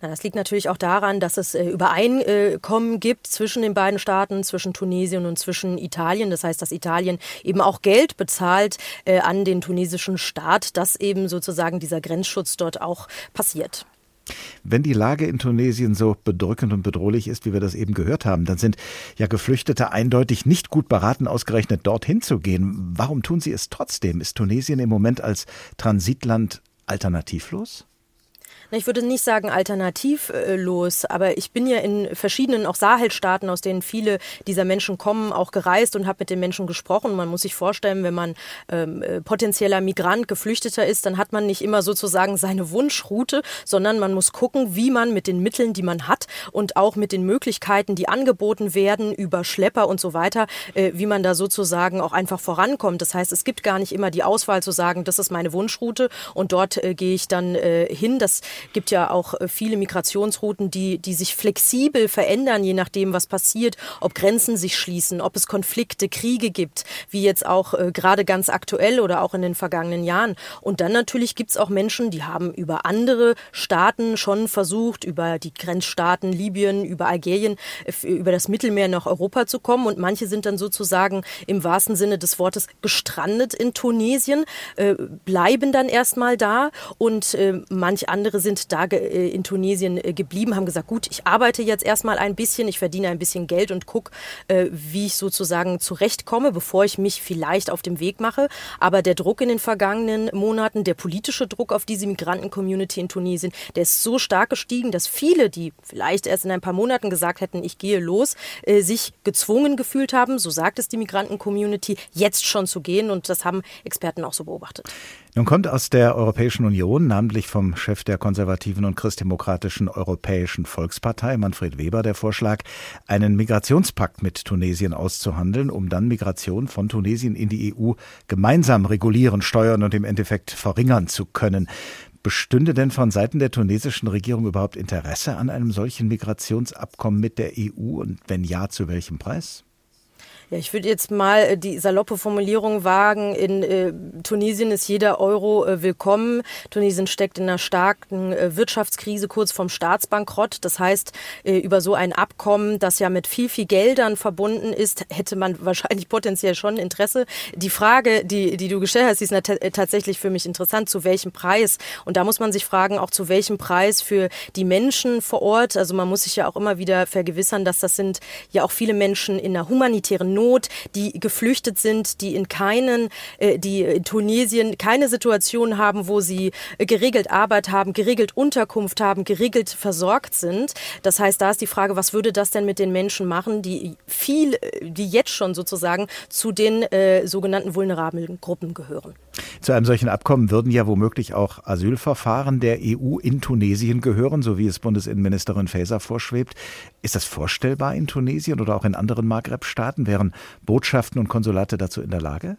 Das liegt natürlich auch daran, dass es äh, Übereinkommen gibt zwischen den beiden Staaten, zwischen Tunesien und zwischen Italien. Das heißt, dass Italien eben auch Geld bezahlt äh, an den tunesischen Staat, dass eben sozusagen dieser Grenzschutz dort auch passiert. Wenn die Lage in Tunesien so bedrückend und bedrohlich ist, wie wir das eben gehört haben, dann sind ja Geflüchtete eindeutig nicht gut beraten, ausgerechnet dorthin zu gehen. Warum tun sie es trotzdem? Ist Tunesien im Moment als Transitland alternativlos? Ich würde nicht sagen alternativlos, aber ich bin ja in verschiedenen auch Sahelstaaten, aus denen viele dieser Menschen kommen, auch gereist und habe mit den Menschen gesprochen. Man muss sich vorstellen, wenn man ähm, äh, potenzieller Migrant, Geflüchteter ist, dann hat man nicht immer sozusagen seine Wunschroute, sondern man muss gucken, wie man mit den Mitteln, die man hat und auch mit den Möglichkeiten, die angeboten werden über Schlepper und so weiter, äh, wie man da sozusagen auch einfach vorankommt. Das heißt, es gibt gar nicht immer die Auswahl zu sagen, das ist meine Wunschroute und dort äh, gehe ich dann äh, hin. Das gibt ja auch äh, viele Migrationsrouten, die, die sich flexibel verändern, je nachdem, was passiert, ob Grenzen sich schließen, ob es Konflikte, Kriege gibt, wie jetzt auch äh, gerade ganz aktuell oder auch in den vergangenen Jahren. Und dann natürlich gibt es auch Menschen, die haben über andere Staaten schon versucht, über die Grenzstaaten Libyen, über Algerien, äh, über das Mittelmeer nach Europa zu kommen. Und manche sind dann sozusagen im wahrsten Sinne des Wortes gestrandet in Tunesien, äh, bleiben dann erstmal da und äh, manch andere sind da äh, in Tunesien äh, geblieben, haben gesagt, gut, ich arbeite jetzt erstmal ein bisschen, ich verdiene ein bisschen Geld und gucke, äh, wie ich sozusagen zurechtkomme, bevor ich mich vielleicht auf dem Weg mache. Aber der Druck in den vergangenen Monaten, der politische Druck auf diese Migranten-Community in Tunesien, der ist so stark gestiegen, dass viele, die vielleicht erst in ein paar Monaten gesagt hätten, ich gehe los, sich gezwungen gefühlt haben, so sagt es die Migranten-Community, jetzt schon zu gehen. Und das haben Experten auch so beobachtet. Nun kommt aus der Europäischen Union, namentlich vom Chef der konservativen und christdemokratischen Europäischen Volkspartei, Manfred Weber, der Vorschlag, einen Migrationspakt mit Tunesien auszuhandeln, um dann Migration von Tunesien in die EU gemeinsam regulieren, steuern und im Endeffekt verringern zu können. Bestünde denn von Seiten der tunesischen Regierung überhaupt Interesse an einem solchen Migrationsabkommen mit der EU und wenn ja, zu welchem Preis? Ja, ich würde jetzt mal äh, die saloppe Formulierung wagen. In äh, Tunesien ist jeder Euro äh, willkommen. Tunesien steckt in einer starken äh, Wirtschaftskrise kurz vorm Staatsbankrott. Das heißt, äh, über so ein Abkommen, das ja mit viel, viel Geldern verbunden ist, hätte man wahrscheinlich potenziell schon Interesse. Die Frage, die, die du gestellt hast, die ist äh, tatsächlich für mich interessant. Zu welchem Preis? Und da muss man sich fragen, auch zu welchem Preis für die Menschen vor Ort. Also man muss sich ja auch immer wieder vergewissern, dass das sind ja auch viele Menschen in einer humanitären Not, die geflüchtet sind, die in keinen, äh, die in Tunesien keine Situation haben, wo sie äh, geregelt Arbeit haben, geregelt Unterkunft haben, geregelt versorgt sind. Das heißt, da ist die Frage, was würde das denn mit den Menschen machen, die viel, äh, die jetzt schon sozusagen zu den äh, sogenannten vulnerablen Gruppen gehören? Zu einem solchen Abkommen würden ja womöglich auch Asylverfahren der EU in Tunesien gehören, so wie es Bundesinnenministerin Faeser vorschwebt. Ist das vorstellbar in Tunesien oder auch in anderen Maghreb-Staaten? Wären Botschaften und Konsulate dazu in der Lage?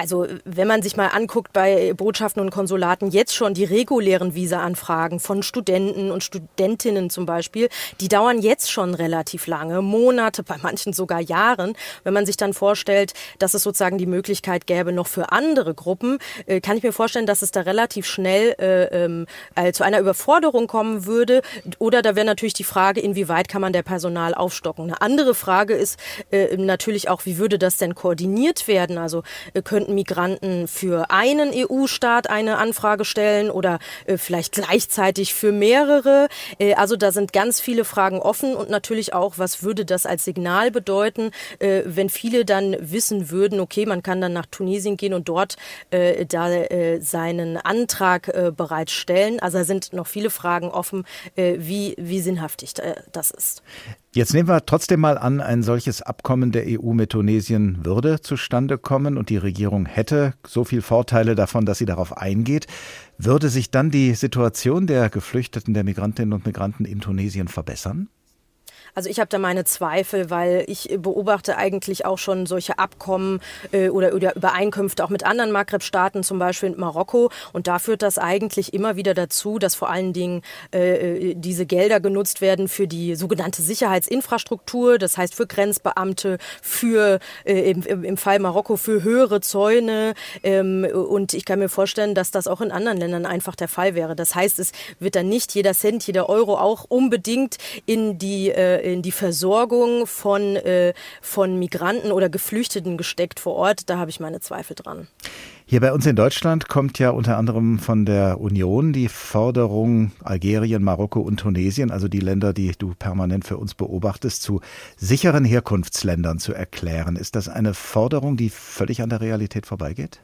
Also wenn man sich mal anguckt bei Botschaften und Konsulaten jetzt schon die regulären Visa-Anfragen von Studenten und Studentinnen zum Beispiel, die dauern jetzt schon relativ lange, Monate, bei manchen sogar Jahren. Wenn man sich dann vorstellt, dass es sozusagen die Möglichkeit gäbe noch für andere Gruppen, äh, kann ich mir vorstellen, dass es da relativ schnell äh, ähm, äh, zu einer Überforderung kommen würde. Oder da wäre natürlich die Frage, inwieweit kann man der Personal aufstocken. Eine andere Frage ist äh, natürlich auch, wie würde das denn koordiniert werden? Also äh, Migranten für einen EU-Staat eine Anfrage stellen oder äh, vielleicht gleichzeitig für mehrere. Äh, also da sind ganz viele Fragen offen und natürlich auch, was würde das als Signal bedeuten, äh, wenn viele dann wissen würden, okay, man kann dann nach Tunesien gehen und dort äh, da äh, seinen Antrag äh, bereitstellen. Also da sind noch viele Fragen offen, wie, wie sinnhaftig das ist. Jetzt nehmen wir trotzdem mal an, ein solches Abkommen der EU mit Tunesien würde zustande kommen und die Regierung hätte so viel Vorteile davon, dass sie darauf eingeht. Würde sich dann die Situation der Geflüchteten, der Migrantinnen und Migranten in Tunesien verbessern? Also ich habe da meine Zweifel, weil ich beobachte eigentlich auch schon solche Abkommen äh, oder, oder Übereinkünfte auch mit anderen Maghreb-Staaten, zum Beispiel mit Marokko. Und da führt das eigentlich immer wieder dazu, dass vor allen Dingen äh, diese Gelder genutzt werden für die sogenannte Sicherheitsinfrastruktur, das heißt für Grenzbeamte, für äh, im, im Fall Marokko für höhere Zäune. Ähm, und ich kann mir vorstellen, dass das auch in anderen Ländern einfach der Fall wäre. Das heißt, es wird dann nicht jeder Cent, jeder Euro auch unbedingt in die äh, in die Versorgung von, äh, von Migranten oder Geflüchteten gesteckt vor Ort. Da habe ich meine Zweifel dran. Hier bei uns in Deutschland kommt ja unter anderem von der Union die Forderung, Algerien, Marokko und Tunesien, also die Länder, die du permanent für uns beobachtest, zu sicheren Herkunftsländern zu erklären. Ist das eine Forderung, die völlig an der Realität vorbeigeht?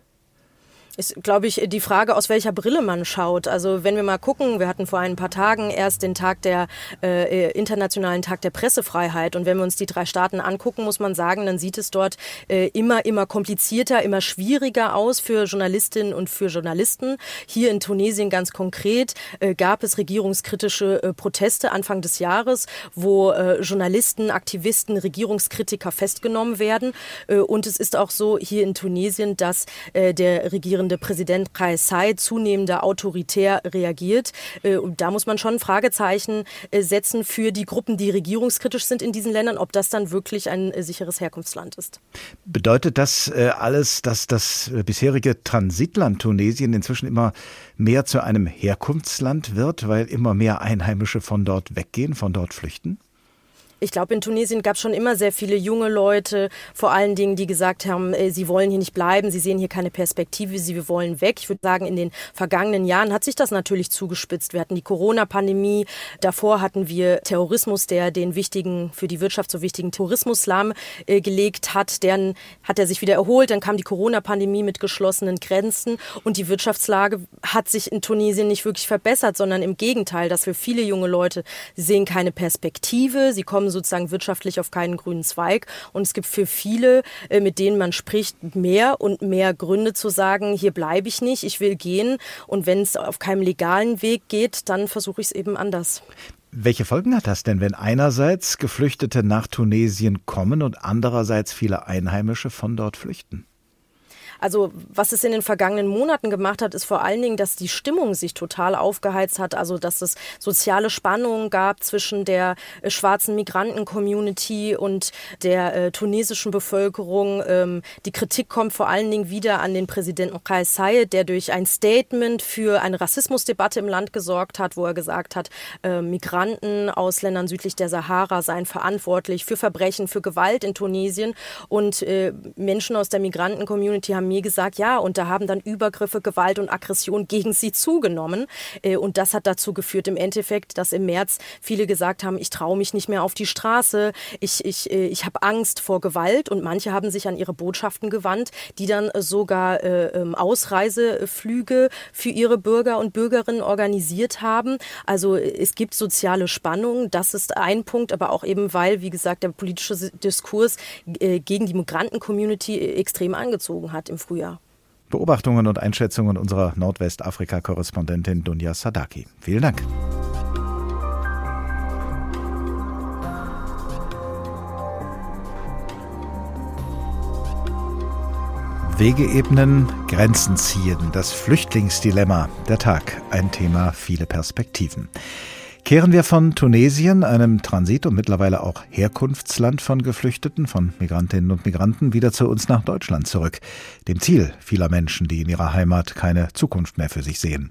Ist, glaube ich, die Frage, aus welcher Brille man schaut. Also wenn wir mal gucken, wir hatten vor ein paar Tagen erst den Tag der äh, internationalen Tag der Pressefreiheit und wenn wir uns die drei Staaten angucken, muss man sagen, dann sieht es dort äh, immer, immer komplizierter, immer schwieriger aus für Journalistinnen und für Journalisten. Hier in Tunesien ganz konkret äh, gab es regierungskritische äh, Proteste Anfang des Jahres, wo äh, Journalisten, Aktivisten, Regierungskritiker festgenommen werden. Äh, und es ist auch so hier in Tunesien, dass der regierende amtierende Präsident Kais Saied zunehmender autoritär reagiert. Äh, und da muss man schon Fragezeichen äh, setzen für die Gruppen, die regierungskritisch sind in diesen Ländern, ob das dann wirklich ein äh, sicheres Herkunftsland ist. Bedeutet das alles, dass das bisherige Transitland Tunesien inzwischen immer mehr zu einem Herkunftsland wird, weil immer mehr Einheimische von dort weggehen, von dort flüchten? Ich glaube, in Tunesien gab es schon immer sehr viele junge Leute, vor allen Dingen, die gesagt haben, äh, sie wollen hier nicht bleiben, sie sehen hier keine Perspektive, sie wollen weg. Ich würde sagen, in den vergangenen Jahren hat sich das natürlich zugespitzt. Wir hatten die Corona-Pandemie, davor hatten wir Terrorismus, der den wichtigen, für die Wirtschaft so wichtigen Tourismus äh, gelegt hat. Dann hat er sich wieder erholt, dann kam die Corona-Pandemie mit geschlossenen Grenzen und die Wirtschaftslage hat sich in Tunesien nicht wirklich verbessert, sondern im Gegenteil, dass für viele junge Leute, sehen keine Perspektive, sie kommen kommen sozusagen wirtschaftlich auf keinen grünen Zweig. Und es gibt für viele, äh, mit denen man spricht, mehr und mehr Gründe zu sagen, hier bleibe ich nicht, ich will gehen. Und wenn es auf keinem legalen Weg geht, dann versuche ich es eben anders. Welche Folgen hat das denn, wenn einerseits Geflüchtete nach Tunesien kommen und andererseits viele Einheimische von dort flüchten? Also was es in den vergangenen Monaten gemacht hat, ist vor allen Dingen, dass die Stimmung sich total aufgeheizt hat. Also dass es soziale Spannungen gab zwischen der äh, schwarzen Migranten-Community und der äh, tunesischen Bevölkerung. Ähm, die Kritik kommt vor allen Dingen wieder an den Präsidenten Kais Saied, der durch ein Statement für eine Rassismusdebatte im Land gesorgt hat, wo er gesagt hat, äh, Migranten aus Ländern südlich der Sahara seien verantwortlich für Verbrechen, für Gewalt in Tunesien. Und äh, Menschen aus der Migranten-Community haben mir gesagt, ja, und da haben dann Übergriffe, Gewalt und Aggression gegen sie zugenommen. Äh, und das hat dazu geführt im Endeffekt, dass im März viele gesagt haben, ich traue mich nicht mehr auf die Straße, ich, ich, äh, ich habe Angst vor Gewalt. Und manche haben sich an ihre Botschaften gewandt, die dann sogar äh, ähm, Ausreiseflüge für ihre Bürger und Bürgerinnen organisiert haben. Also es gibt soziale Spannungen, das ist ein Punkt, aber auch eben, weil, wie gesagt, der politische Diskurs gegen die Migranten-Community extrem angezogen hat im Frühjahr. Beobachtungen und Einschätzungen unserer Nordwestafrika-Korrespondentin Dunja Sadaki. Vielen Dank. Wege ebnen, Grenzen ziehen, das Flüchtlingsdilemma, der Tag, ein Thema, viele Perspektiven. Kehren wir von Tunesien, einem Transit- und mittlerweile auch Herkunftsland von Geflüchteten, von Migrantinnen und Migranten, wieder zu uns nach Deutschland zurück, dem Ziel vieler Menschen, die in ihrer Heimat keine Zukunft mehr für sich sehen.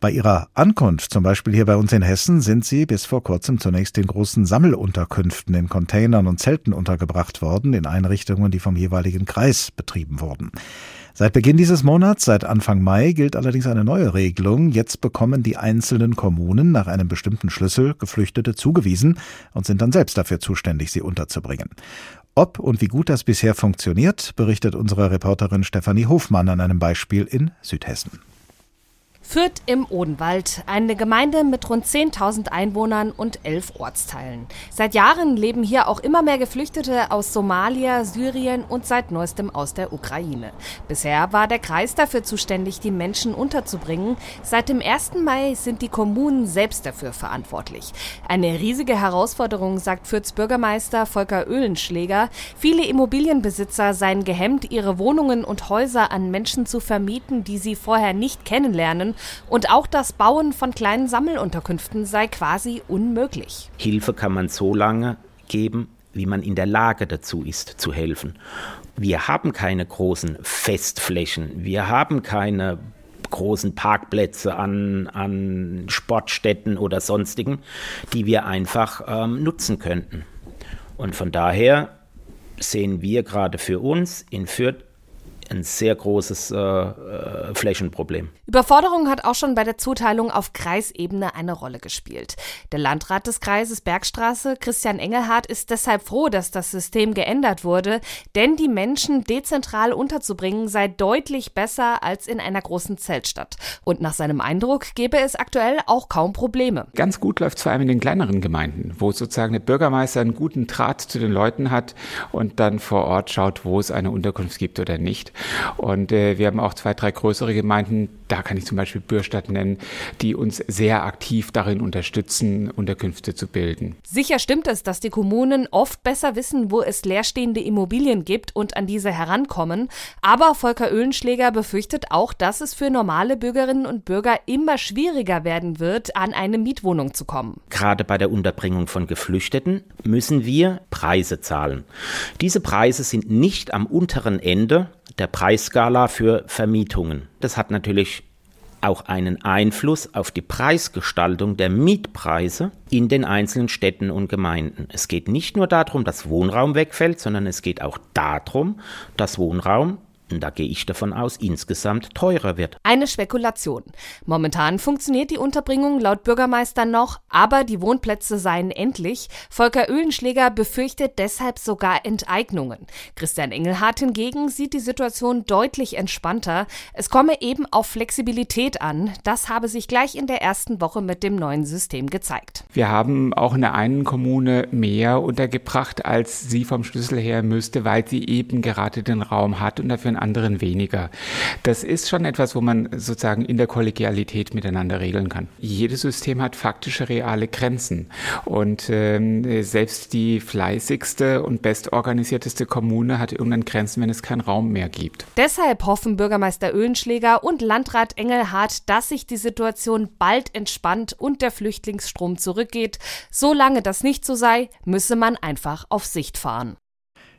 Bei ihrer Ankunft, zum Beispiel hier bei uns in Hessen, sind sie bis vor kurzem zunächst in großen Sammelunterkünften in Containern und Zelten untergebracht worden, in Einrichtungen, die vom jeweiligen Kreis betrieben wurden. Seit Beginn dieses Monats, seit Anfang Mai, gilt allerdings eine neue Regelung. Jetzt bekommen die einzelnen Kommunen nach einem bestimmten Schlüssel Geflüchtete zugewiesen und sind dann selbst dafür zuständig, sie unterzubringen. Ob und wie gut das bisher funktioniert, berichtet unsere Reporterin Stefanie Hofmann an einem Beispiel in Südhessen. Fürth im Odenwald, eine Gemeinde mit rund 10.000 Einwohnern und elf Ortsteilen. Seit Jahren leben hier auch immer mehr Geflüchtete aus Somalia, Syrien und seit neuestem aus der Ukraine. Bisher war der Kreis dafür zuständig, die Menschen unterzubringen. Seit dem 1. Mai sind die Kommunen selbst dafür verantwortlich. Eine riesige Herausforderung, sagt Fürths Bürgermeister Volker Öhlenschläger. Viele Immobilienbesitzer seien gehemmt, ihre Wohnungen und Häuser an Menschen zu vermieten, die sie vorher nicht kennenlernen und auch das Bauen von kleinen Sammelunterkünften sei quasi unmöglich. Hilfe kann man so lange geben, wie man in der Lage dazu ist, zu helfen. Wir haben keine großen Festflächen, wir haben keine großen Parkplätze an, an Sportstätten oder sonstigen, die wir einfach ähm, nutzen könnten. Und von daher sehen wir gerade für uns in Fürth ein sehr großes äh, äh, Flächenproblem. Überforderung hat auch schon bei der Zuteilung auf Kreisebene eine Rolle gespielt. Der Landrat des Kreises Bergstraße, Christian Engelhardt, ist deshalb froh, dass das System geändert wurde, denn die Menschen dezentral unterzubringen sei deutlich besser als in einer großen Zeltstadt. Und nach seinem Eindruck gäbe es aktuell auch kaum Probleme. Ganz gut läuft es vor allem in den kleineren Gemeinden, wo sozusagen der Bürgermeister einen guten Draht zu den Leuten hat und dann vor Ort schaut, wo es eine Unterkunft gibt oder nicht. Und äh, wir haben auch zwei, drei größere Gemeinden, da kann ich zum Beispiel Bürstadt nennen, die uns sehr aktiv darin unterstützen, Unterkünfte zu bilden. Sicher stimmt es, dass die Kommunen oft besser wissen, wo es leerstehende Immobilien gibt und an diese herankommen. Aber Volker Öhlenschläger befürchtet auch, dass es für normale Bürgerinnen und Bürger immer schwieriger werden wird, an eine Mietwohnung zu kommen. Gerade bei der Unterbringung von Geflüchteten müssen wir Preise zahlen. Diese Preise sind nicht am unteren Ende der Preisskala für Vermietungen. Das hat natürlich auch einen Einfluss auf die Preisgestaltung der Mietpreise in den einzelnen Städten und Gemeinden. Es geht nicht nur darum, dass Wohnraum wegfällt, sondern es geht auch darum, dass Wohnraum da gehe ich davon aus, insgesamt teurer wird. Eine Spekulation. Momentan funktioniert die Unterbringung laut Bürgermeister noch, aber die Wohnplätze seien endlich. Volker Öhlenschläger befürchtet deshalb sogar Enteignungen. Christian Engelhardt hingegen sieht die Situation deutlich entspannter. Es komme eben auf Flexibilität an. Das habe sich gleich in der ersten Woche mit dem neuen System gezeigt. Wir haben auch in der einen Kommune mehr untergebracht, als sie vom Schlüssel her müsste, weil sie eben gerade den Raum hat und dafür einen anderen weniger. Das ist schon etwas, wo man sozusagen in der Kollegialität miteinander regeln kann. Jedes System hat faktische reale Grenzen und ähm, selbst die fleißigste und bestorganisierteste Kommune hat irgendwann Grenzen, wenn es keinen Raum mehr gibt. Deshalb hoffen Bürgermeister Öhlenschläger und Landrat Engelhardt, dass sich die Situation bald entspannt und der Flüchtlingsstrom zurückgeht. Solange das nicht so sei, müsse man einfach auf Sicht fahren.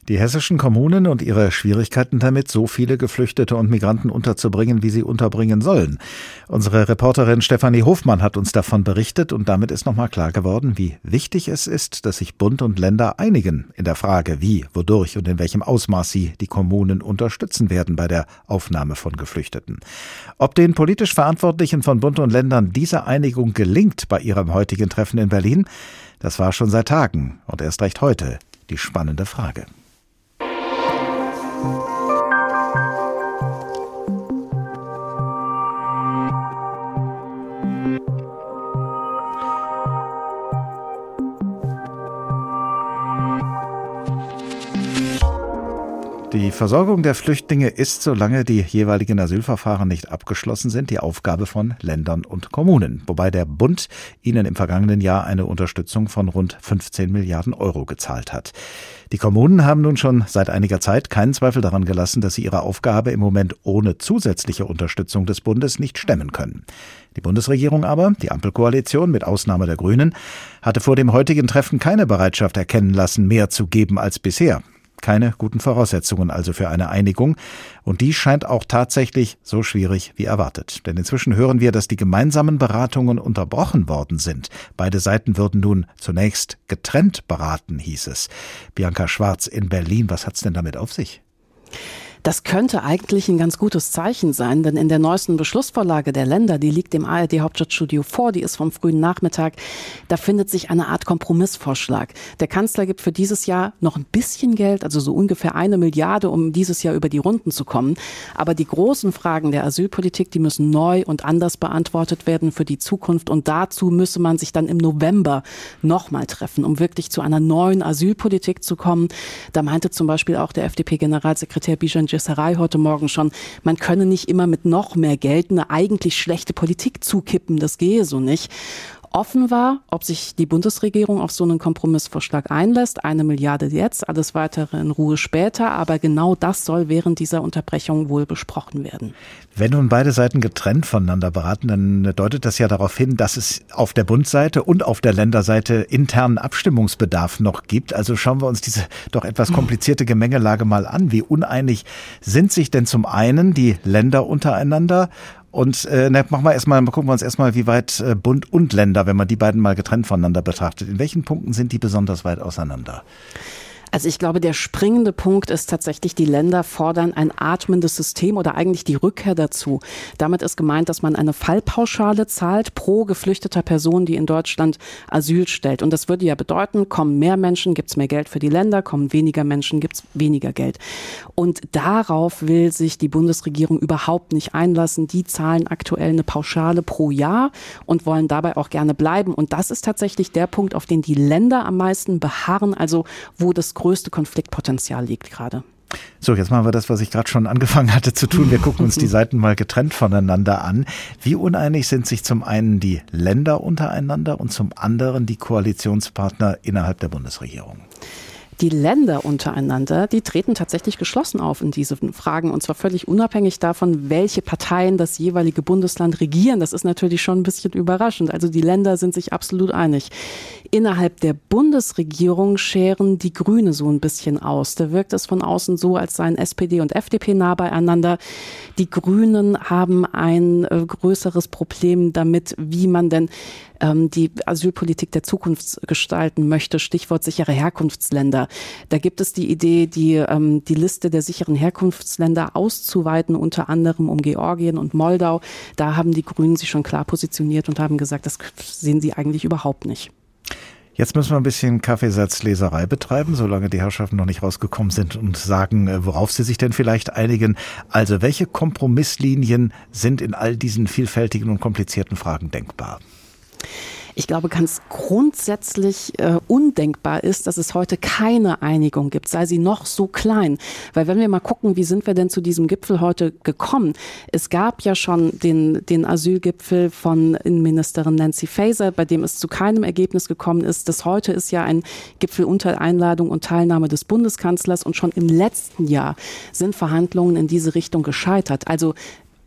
Die hessischen Kommunen und ihre Schwierigkeiten damit, so viele Geflüchtete und Migranten unterzubringen, wie sie unterbringen sollen. Unsere Reporterin Stefanie Hofmann hat uns davon berichtet und damit ist nochmal klar geworden, wie wichtig es ist, dass sich Bund und Länder einigen in der Frage, wie, wodurch und in welchem Ausmaß sie die Kommunen unterstützen werden bei der Aufnahme von Geflüchteten. Ob den politisch Verantwortlichen von Bund und Ländern diese Einigung gelingt bei ihrem heutigen Treffen in Berlin, das war schon seit Tagen und erst recht heute die spannende Frage. Thank you. Die Versorgung der Flüchtlinge ist, solange die jeweiligen Asylverfahren nicht abgeschlossen sind, die Aufgabe von Ländern und Kommunen, wobei der Bund ihnen im vergangenen Jahr eine Unterstützung von rund 15 Milliarden Euro gezahlt hat. Die Kommunen haben nun schon seit einiger Zeit keinen Zweifel daran gelassen, dass sie ihre Aufgabe im Moment ohne zusätzliche Unterstützung des Bundes nicht stemmen können. Die Bundesregierung aber, die Ampelkoalition mit Ausnahme der Grünen, hatte vor dem heutigen Treffen keine Bereitschaft erkennen lassen, mehr zu geben als bisher. Keine guten Voraussetzungen also für eine Einigung. Und die scheint auch tatsächlich so schwierig wie erwartet. Denn inzwischen hören wir, dass die gemeinsamen Beratungen unterbrochen worden sind. Beide Seiten würden nun zunächst getrennt beraten, hieß es. Bianca Schwarz in Berlin, was hat's denn damit auf sich? Das könnte eigentlich ein ganz gutes Zeichen sein, denn in der neuesten Beschlussvorlage der Länder, die liegt dem ARD Hauptstadtstudio vor, die ist vom frühen Nachmittag, da findet sich eine Art Kompromissvorschlag. Der Kanzler gibt für dieses Jahr noch ein bisschen Geld, also so ungefähr eine Milliarde, um dieses Jahr über die Runden zu kommen. Aber die großen Fragen der Asylpolitik, die müssen neu und anders beantwortet werden für die Zukunft. Und dazu müsse man sich dann im November nochmal treffen, um wirklich zu einer neuen Asylpolitik zu kommen. Da meinte zum Beispiel auch der FDP-Generalsekretär Bijan Jesserei heute Morgen schon, man könne nicht immer mit noch mehr Geld eine eigentlich schlechte Politik zukippen. Das gehe so nicht offen war, ob sich die Bundesregierung auf so einen Kompromissvorschlag einlässt. Eine Milliarde jetzt, alles weitere in Ruhe später. Aber genau das soll während dieser Unterbrechung wohl besprochen werden. Wenn nun beide Seiten getrennt voneinander beraten, dann deutet das ja darauf hin, dass es auf der Bundseite und auf der Länderseite internen Abstimmungsbedarf noch gibt. Also schauen wir uns diese doch etwas komplizierte Gemengelage mal an. Wie uneinig sind sich denn zum einen die Länder untereinander und äh, na, machen wir erstmal, gucken wir uns erstmal, wie weit äh, Bund und Länder, wenn man die beiden mal getrennt voneinander betrachtet, in welchen Punkten sind die besonders weit auseinander? Also ich glaube, der springende Punkt ist tatsächlich, die Länder fordern ein atmendes System oder eigentlich die Rückkehr dazu. Damit ist gemeint, dass man eine Fallpauschale zahlt pro geflüchteter Person, die in Deutschland Asyl stellt. Und das würde ja bedeuten, kommen mehr Menschen, gibt es mehr Geld für die Länder, kommen weniger Menschen, gibt es weniger Geld. Und darauf will sich die Bundesregierung überhaupt nicht einlassen. Die zahlen aktuell eine Pauschale pro Jahr und wollen dabei auch gerne bleiben. Und das ist tatsächlich der Punkt, auf den die Länder am meisten beharren, also wo das größte Konfliktpotenzial liegt gerade. So, jetzt machen wir das, was ich gerade schon angefangen hatte zu tun. Wir gucken uns die Seiten mal getrennt voneinander an. Wie uneinig sind sich zum einen die Länder untereinander und zum anderen die Koalitionspartner innerhalb der Bundesregierung? Die Länder untereinander, die treten tatsächlich geschlossen auf in diesen Fragen und zwar völlig unabhängig davon, welche Parteien das jeweilige Bundesland regieren. Das ist natürlich schon ein bisschen überraschend. Also die Länder sind sich absolut einig. Innerhalb der Bundesregierung scheren die Grüne so ein bisschen aus. Da wirkt es von außen so, als seien SPD und FDP nah beieinander. Die Grünen haben ein äh, größeres Problem damit, wie man denn ähm, die Asylpolitik der Zukunft gestalten möchte, Stichwort sichere Herkunftsländer. Da gibt es die Idee, die, ähm, die Liste der sicheren Herkunftsländer auszuweiten, unter anderem um Georgien und Moldau. Da haben die Grünen sich schon klar positioniert und haben gesagt, das sehen sie eigentlich überhaupt nicht. Jetzt müssen wir ein bisschen Kaffeesatzleserei betreiben, solange die Herrschaften noch nicht rausgekommen sind und sagen, äh, worauf sie sich denn vielleicht einigen. Also welche Kompromisslinien sind in all diesen vielfältigen und komplizierten Fragen denkbar? Ich glaube, ganz grundsätzlich äh, undenkbar ist, dass es heute keine Einigung gibt, sei sie noch so klein. Weil wenn wir mal gucken, wie sind wir denn zu diesem Gipfel heute gekommen? Es gab ja schon den, den Asylgipfel von Innenministerin Nancy Faeser, bei dem es zu keinem Ergebnis gekommen ist. Das heute ist ja ein Gipfel unter Einladung und Teilnahme des Bundeskanzlers und schon im letzten Jahr sind Verhandlungen in diese Richtung gescheitert. Also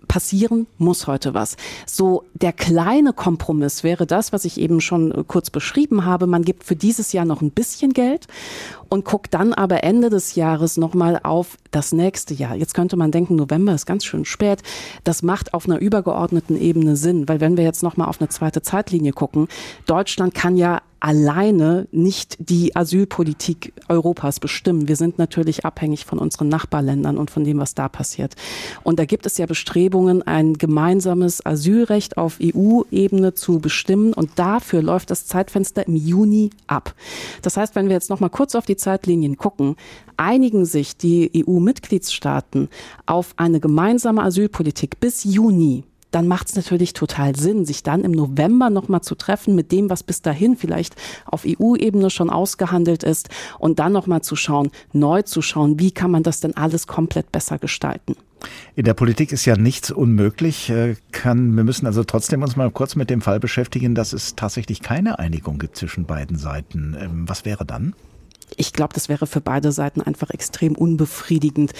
passieren muss heute was. So der kleine Kompromiss wäre das, was ich eben schon äh, kurz beschrieben habe. Man gibt für dieses Jahr noch ein bisschen Geld und guckt dann aber Ende des Jahres nochmal auf das nächste Jahr. Jetzt könnte man denken, November ist ganz schön spät. Das macht auf einer übergeordneten Ebene Sinn, weil wenn wir jetzt nochmal auf eine zweite Zeitlinie gucken, Deutschland kann ja alleine nicht die Asylpolitik Europas bestimmen. Wir sind natürlich abhängig von unseren Nachbarländern und von dem, was da passiert. Und da gibt es ja Bestrebungen, ein gemeinsames Asylrecht auf EU-Ebene zu bestimmen. Und dafür läuft das Zeitfenster im Juni ab. Das heißt, wenn wir jetzt noch mal kurz auf die Zeitlinien gucken, einigen sich die EU-Mitgliedstaaten auf eine gemeinsame Asylpolitik bis Juni dann macht es natürlich total Sinn, sich dann im November nochmal zu treffen mit dem, was bis dahin vielleicht auf EU-Ebene schon ausgehandelt ist und dann nochmal zu schauen, neu zu schauen, wie kann man das denn alles komplett besser gestalten. In der Politik ist ja nichts unmöglich. Äh, kann, wir müssen also trotzdem uns mal kurz mit dem Fall beschäftigen, dass es tatsächlich keine Einigung gibt zwischen beiden Seiten. Ähm, was wäre dann? Ich glaube, das wäre für beide Seiten einfach extrem unbefriedigend.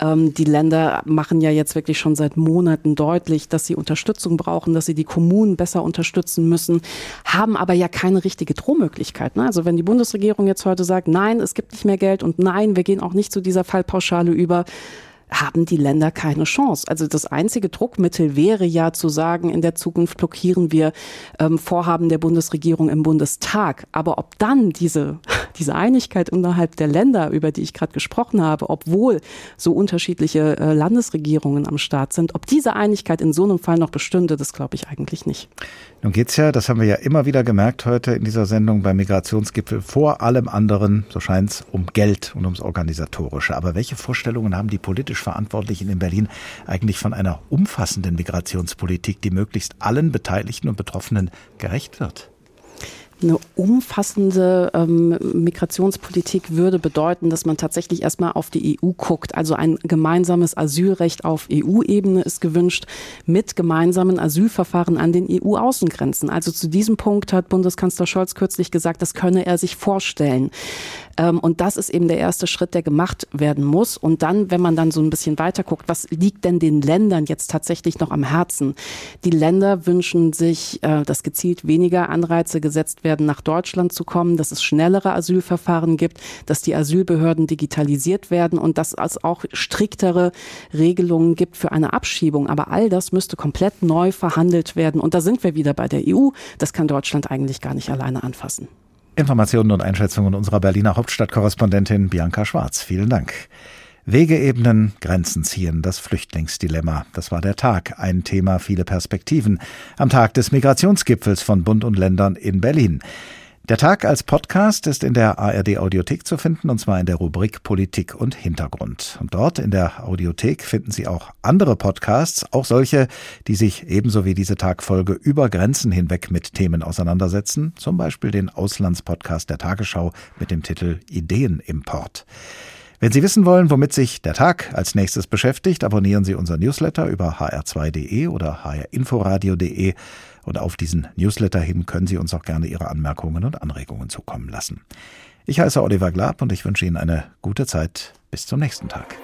Ähm, die Länder machen ja jetzt wirklich schon seit Monaten deutlich, dass sie Unterstützung brauchen, dass sie die Kommunen besser unterstützen müssen, haben aber ja keine richtige Drohmöglichkeit. Ne? Also wenn die Bundesregierung jetzt heute sagt, nein, es gibt nicht mehr Geld und nein, wir gehen auch nicht zu dieser Fallpauschale über, haben die Länder keine Chance. Also das einzige Druckmittel wäre ja zu sagen, in der Zukunft blockieren wir ähm, Vorhaben der Bundesregierung im Bundestag. Aber ob dann diese, diese Einigkeit innerhalb der Länder, über die ich gerade gesprochen habe, obwohl so unterschiedliche äh, Landesregierungen am Start sind, ob diese Einigkeit in so einem Fall noch bestünde, das glaube ich eigentlich nicht. Nun geht's ja, das haben wir ja immer wieder gemerkt heute in dieser Sendung beim Migrationsgipfel, vor allem anderen, so scheint's, um Geld und ums Organisatorische. Aber welche Vorstellungen haben die politisch Verantwortlichen in Berlin eigentlich von einer umfassenden Migrationspolitik, die möglichst allen Beteiligten und Betroffenen gerecht wird? Eine umfassende ähm, Migrationspolitik würde bedeuten, dass man tatsächlich erstmal auf die EU guckt. Also ein gemeinsames Asylrecht auf EU-Ebene ist gewünscht mit gemeinsamen Asylverfahren an den EU-Außengrenzen. Also zu diesem Punkt hat Bundeskanzler Scholz kürzlich gesagt, das könne er sich vorstellen. Ähm, und das ist eben der erste Schritt, der gemacht werden muss. Und dann, wenn man dann so ein bisschen weiter guckt, was liegt denn den Ländern jetzt tatsächlich noch am Herzen? Die Länder wünschen sich, äh, dass gezielt weniger Anreize gesetzt werden, nach Deutschland zu kommen, dass es schnellere Asylverfahren gibt, dass die Asylbehörden digitalisiert werden und dass es auch striktere Regelungen gibt für eine Abschiebung. Aber all das müsste komplett neu verhandelt werden. Und da sind wir wieder bei der EU. Das kann Deutschland eigentlich gar nicht alleine anfassen. Informationen und Einschätzungen unserer Berliner Hauptstadtkorrespondentin Bianca Schwarz. Vielen Dank. Wege ebnen, Grenzen ziehen, das Flüchtlingsdilemma. Das war der Tag, ein Thema, viele Perspektiven. Am Tag des Migrationsgipfels von Bund und Ländern in Berlin. Der Tag als Podcast ist in der ARD Audiothek zu finden, und zwar in der Rubrik Politik und Hintergrund. Und dort in der Audiothek finden Sie auch andere Podcasts, auch solche, die sich ebenso wie diese Tagfolge über Grenzen hinweg mit Themen auseinandersetzen, zum Beispiel den Auslandspodcast der Tagesschau mit dem Titel Ideenimport. Wenn Sie wissen wollen, womit sich der Tag als nächstes beschäftigt, abonnieren Sie unser Newsletter über hr2.de oder hrinforadio.de und auf diesen Newsletter hin können Sie uns auch gerne Ihre Anmerkungen und Anregungen zukommen lassen. Ich heiße Oliver Glab und ich wünsche Ihnen eine gute Zeit. Bis zum nächsten Tag.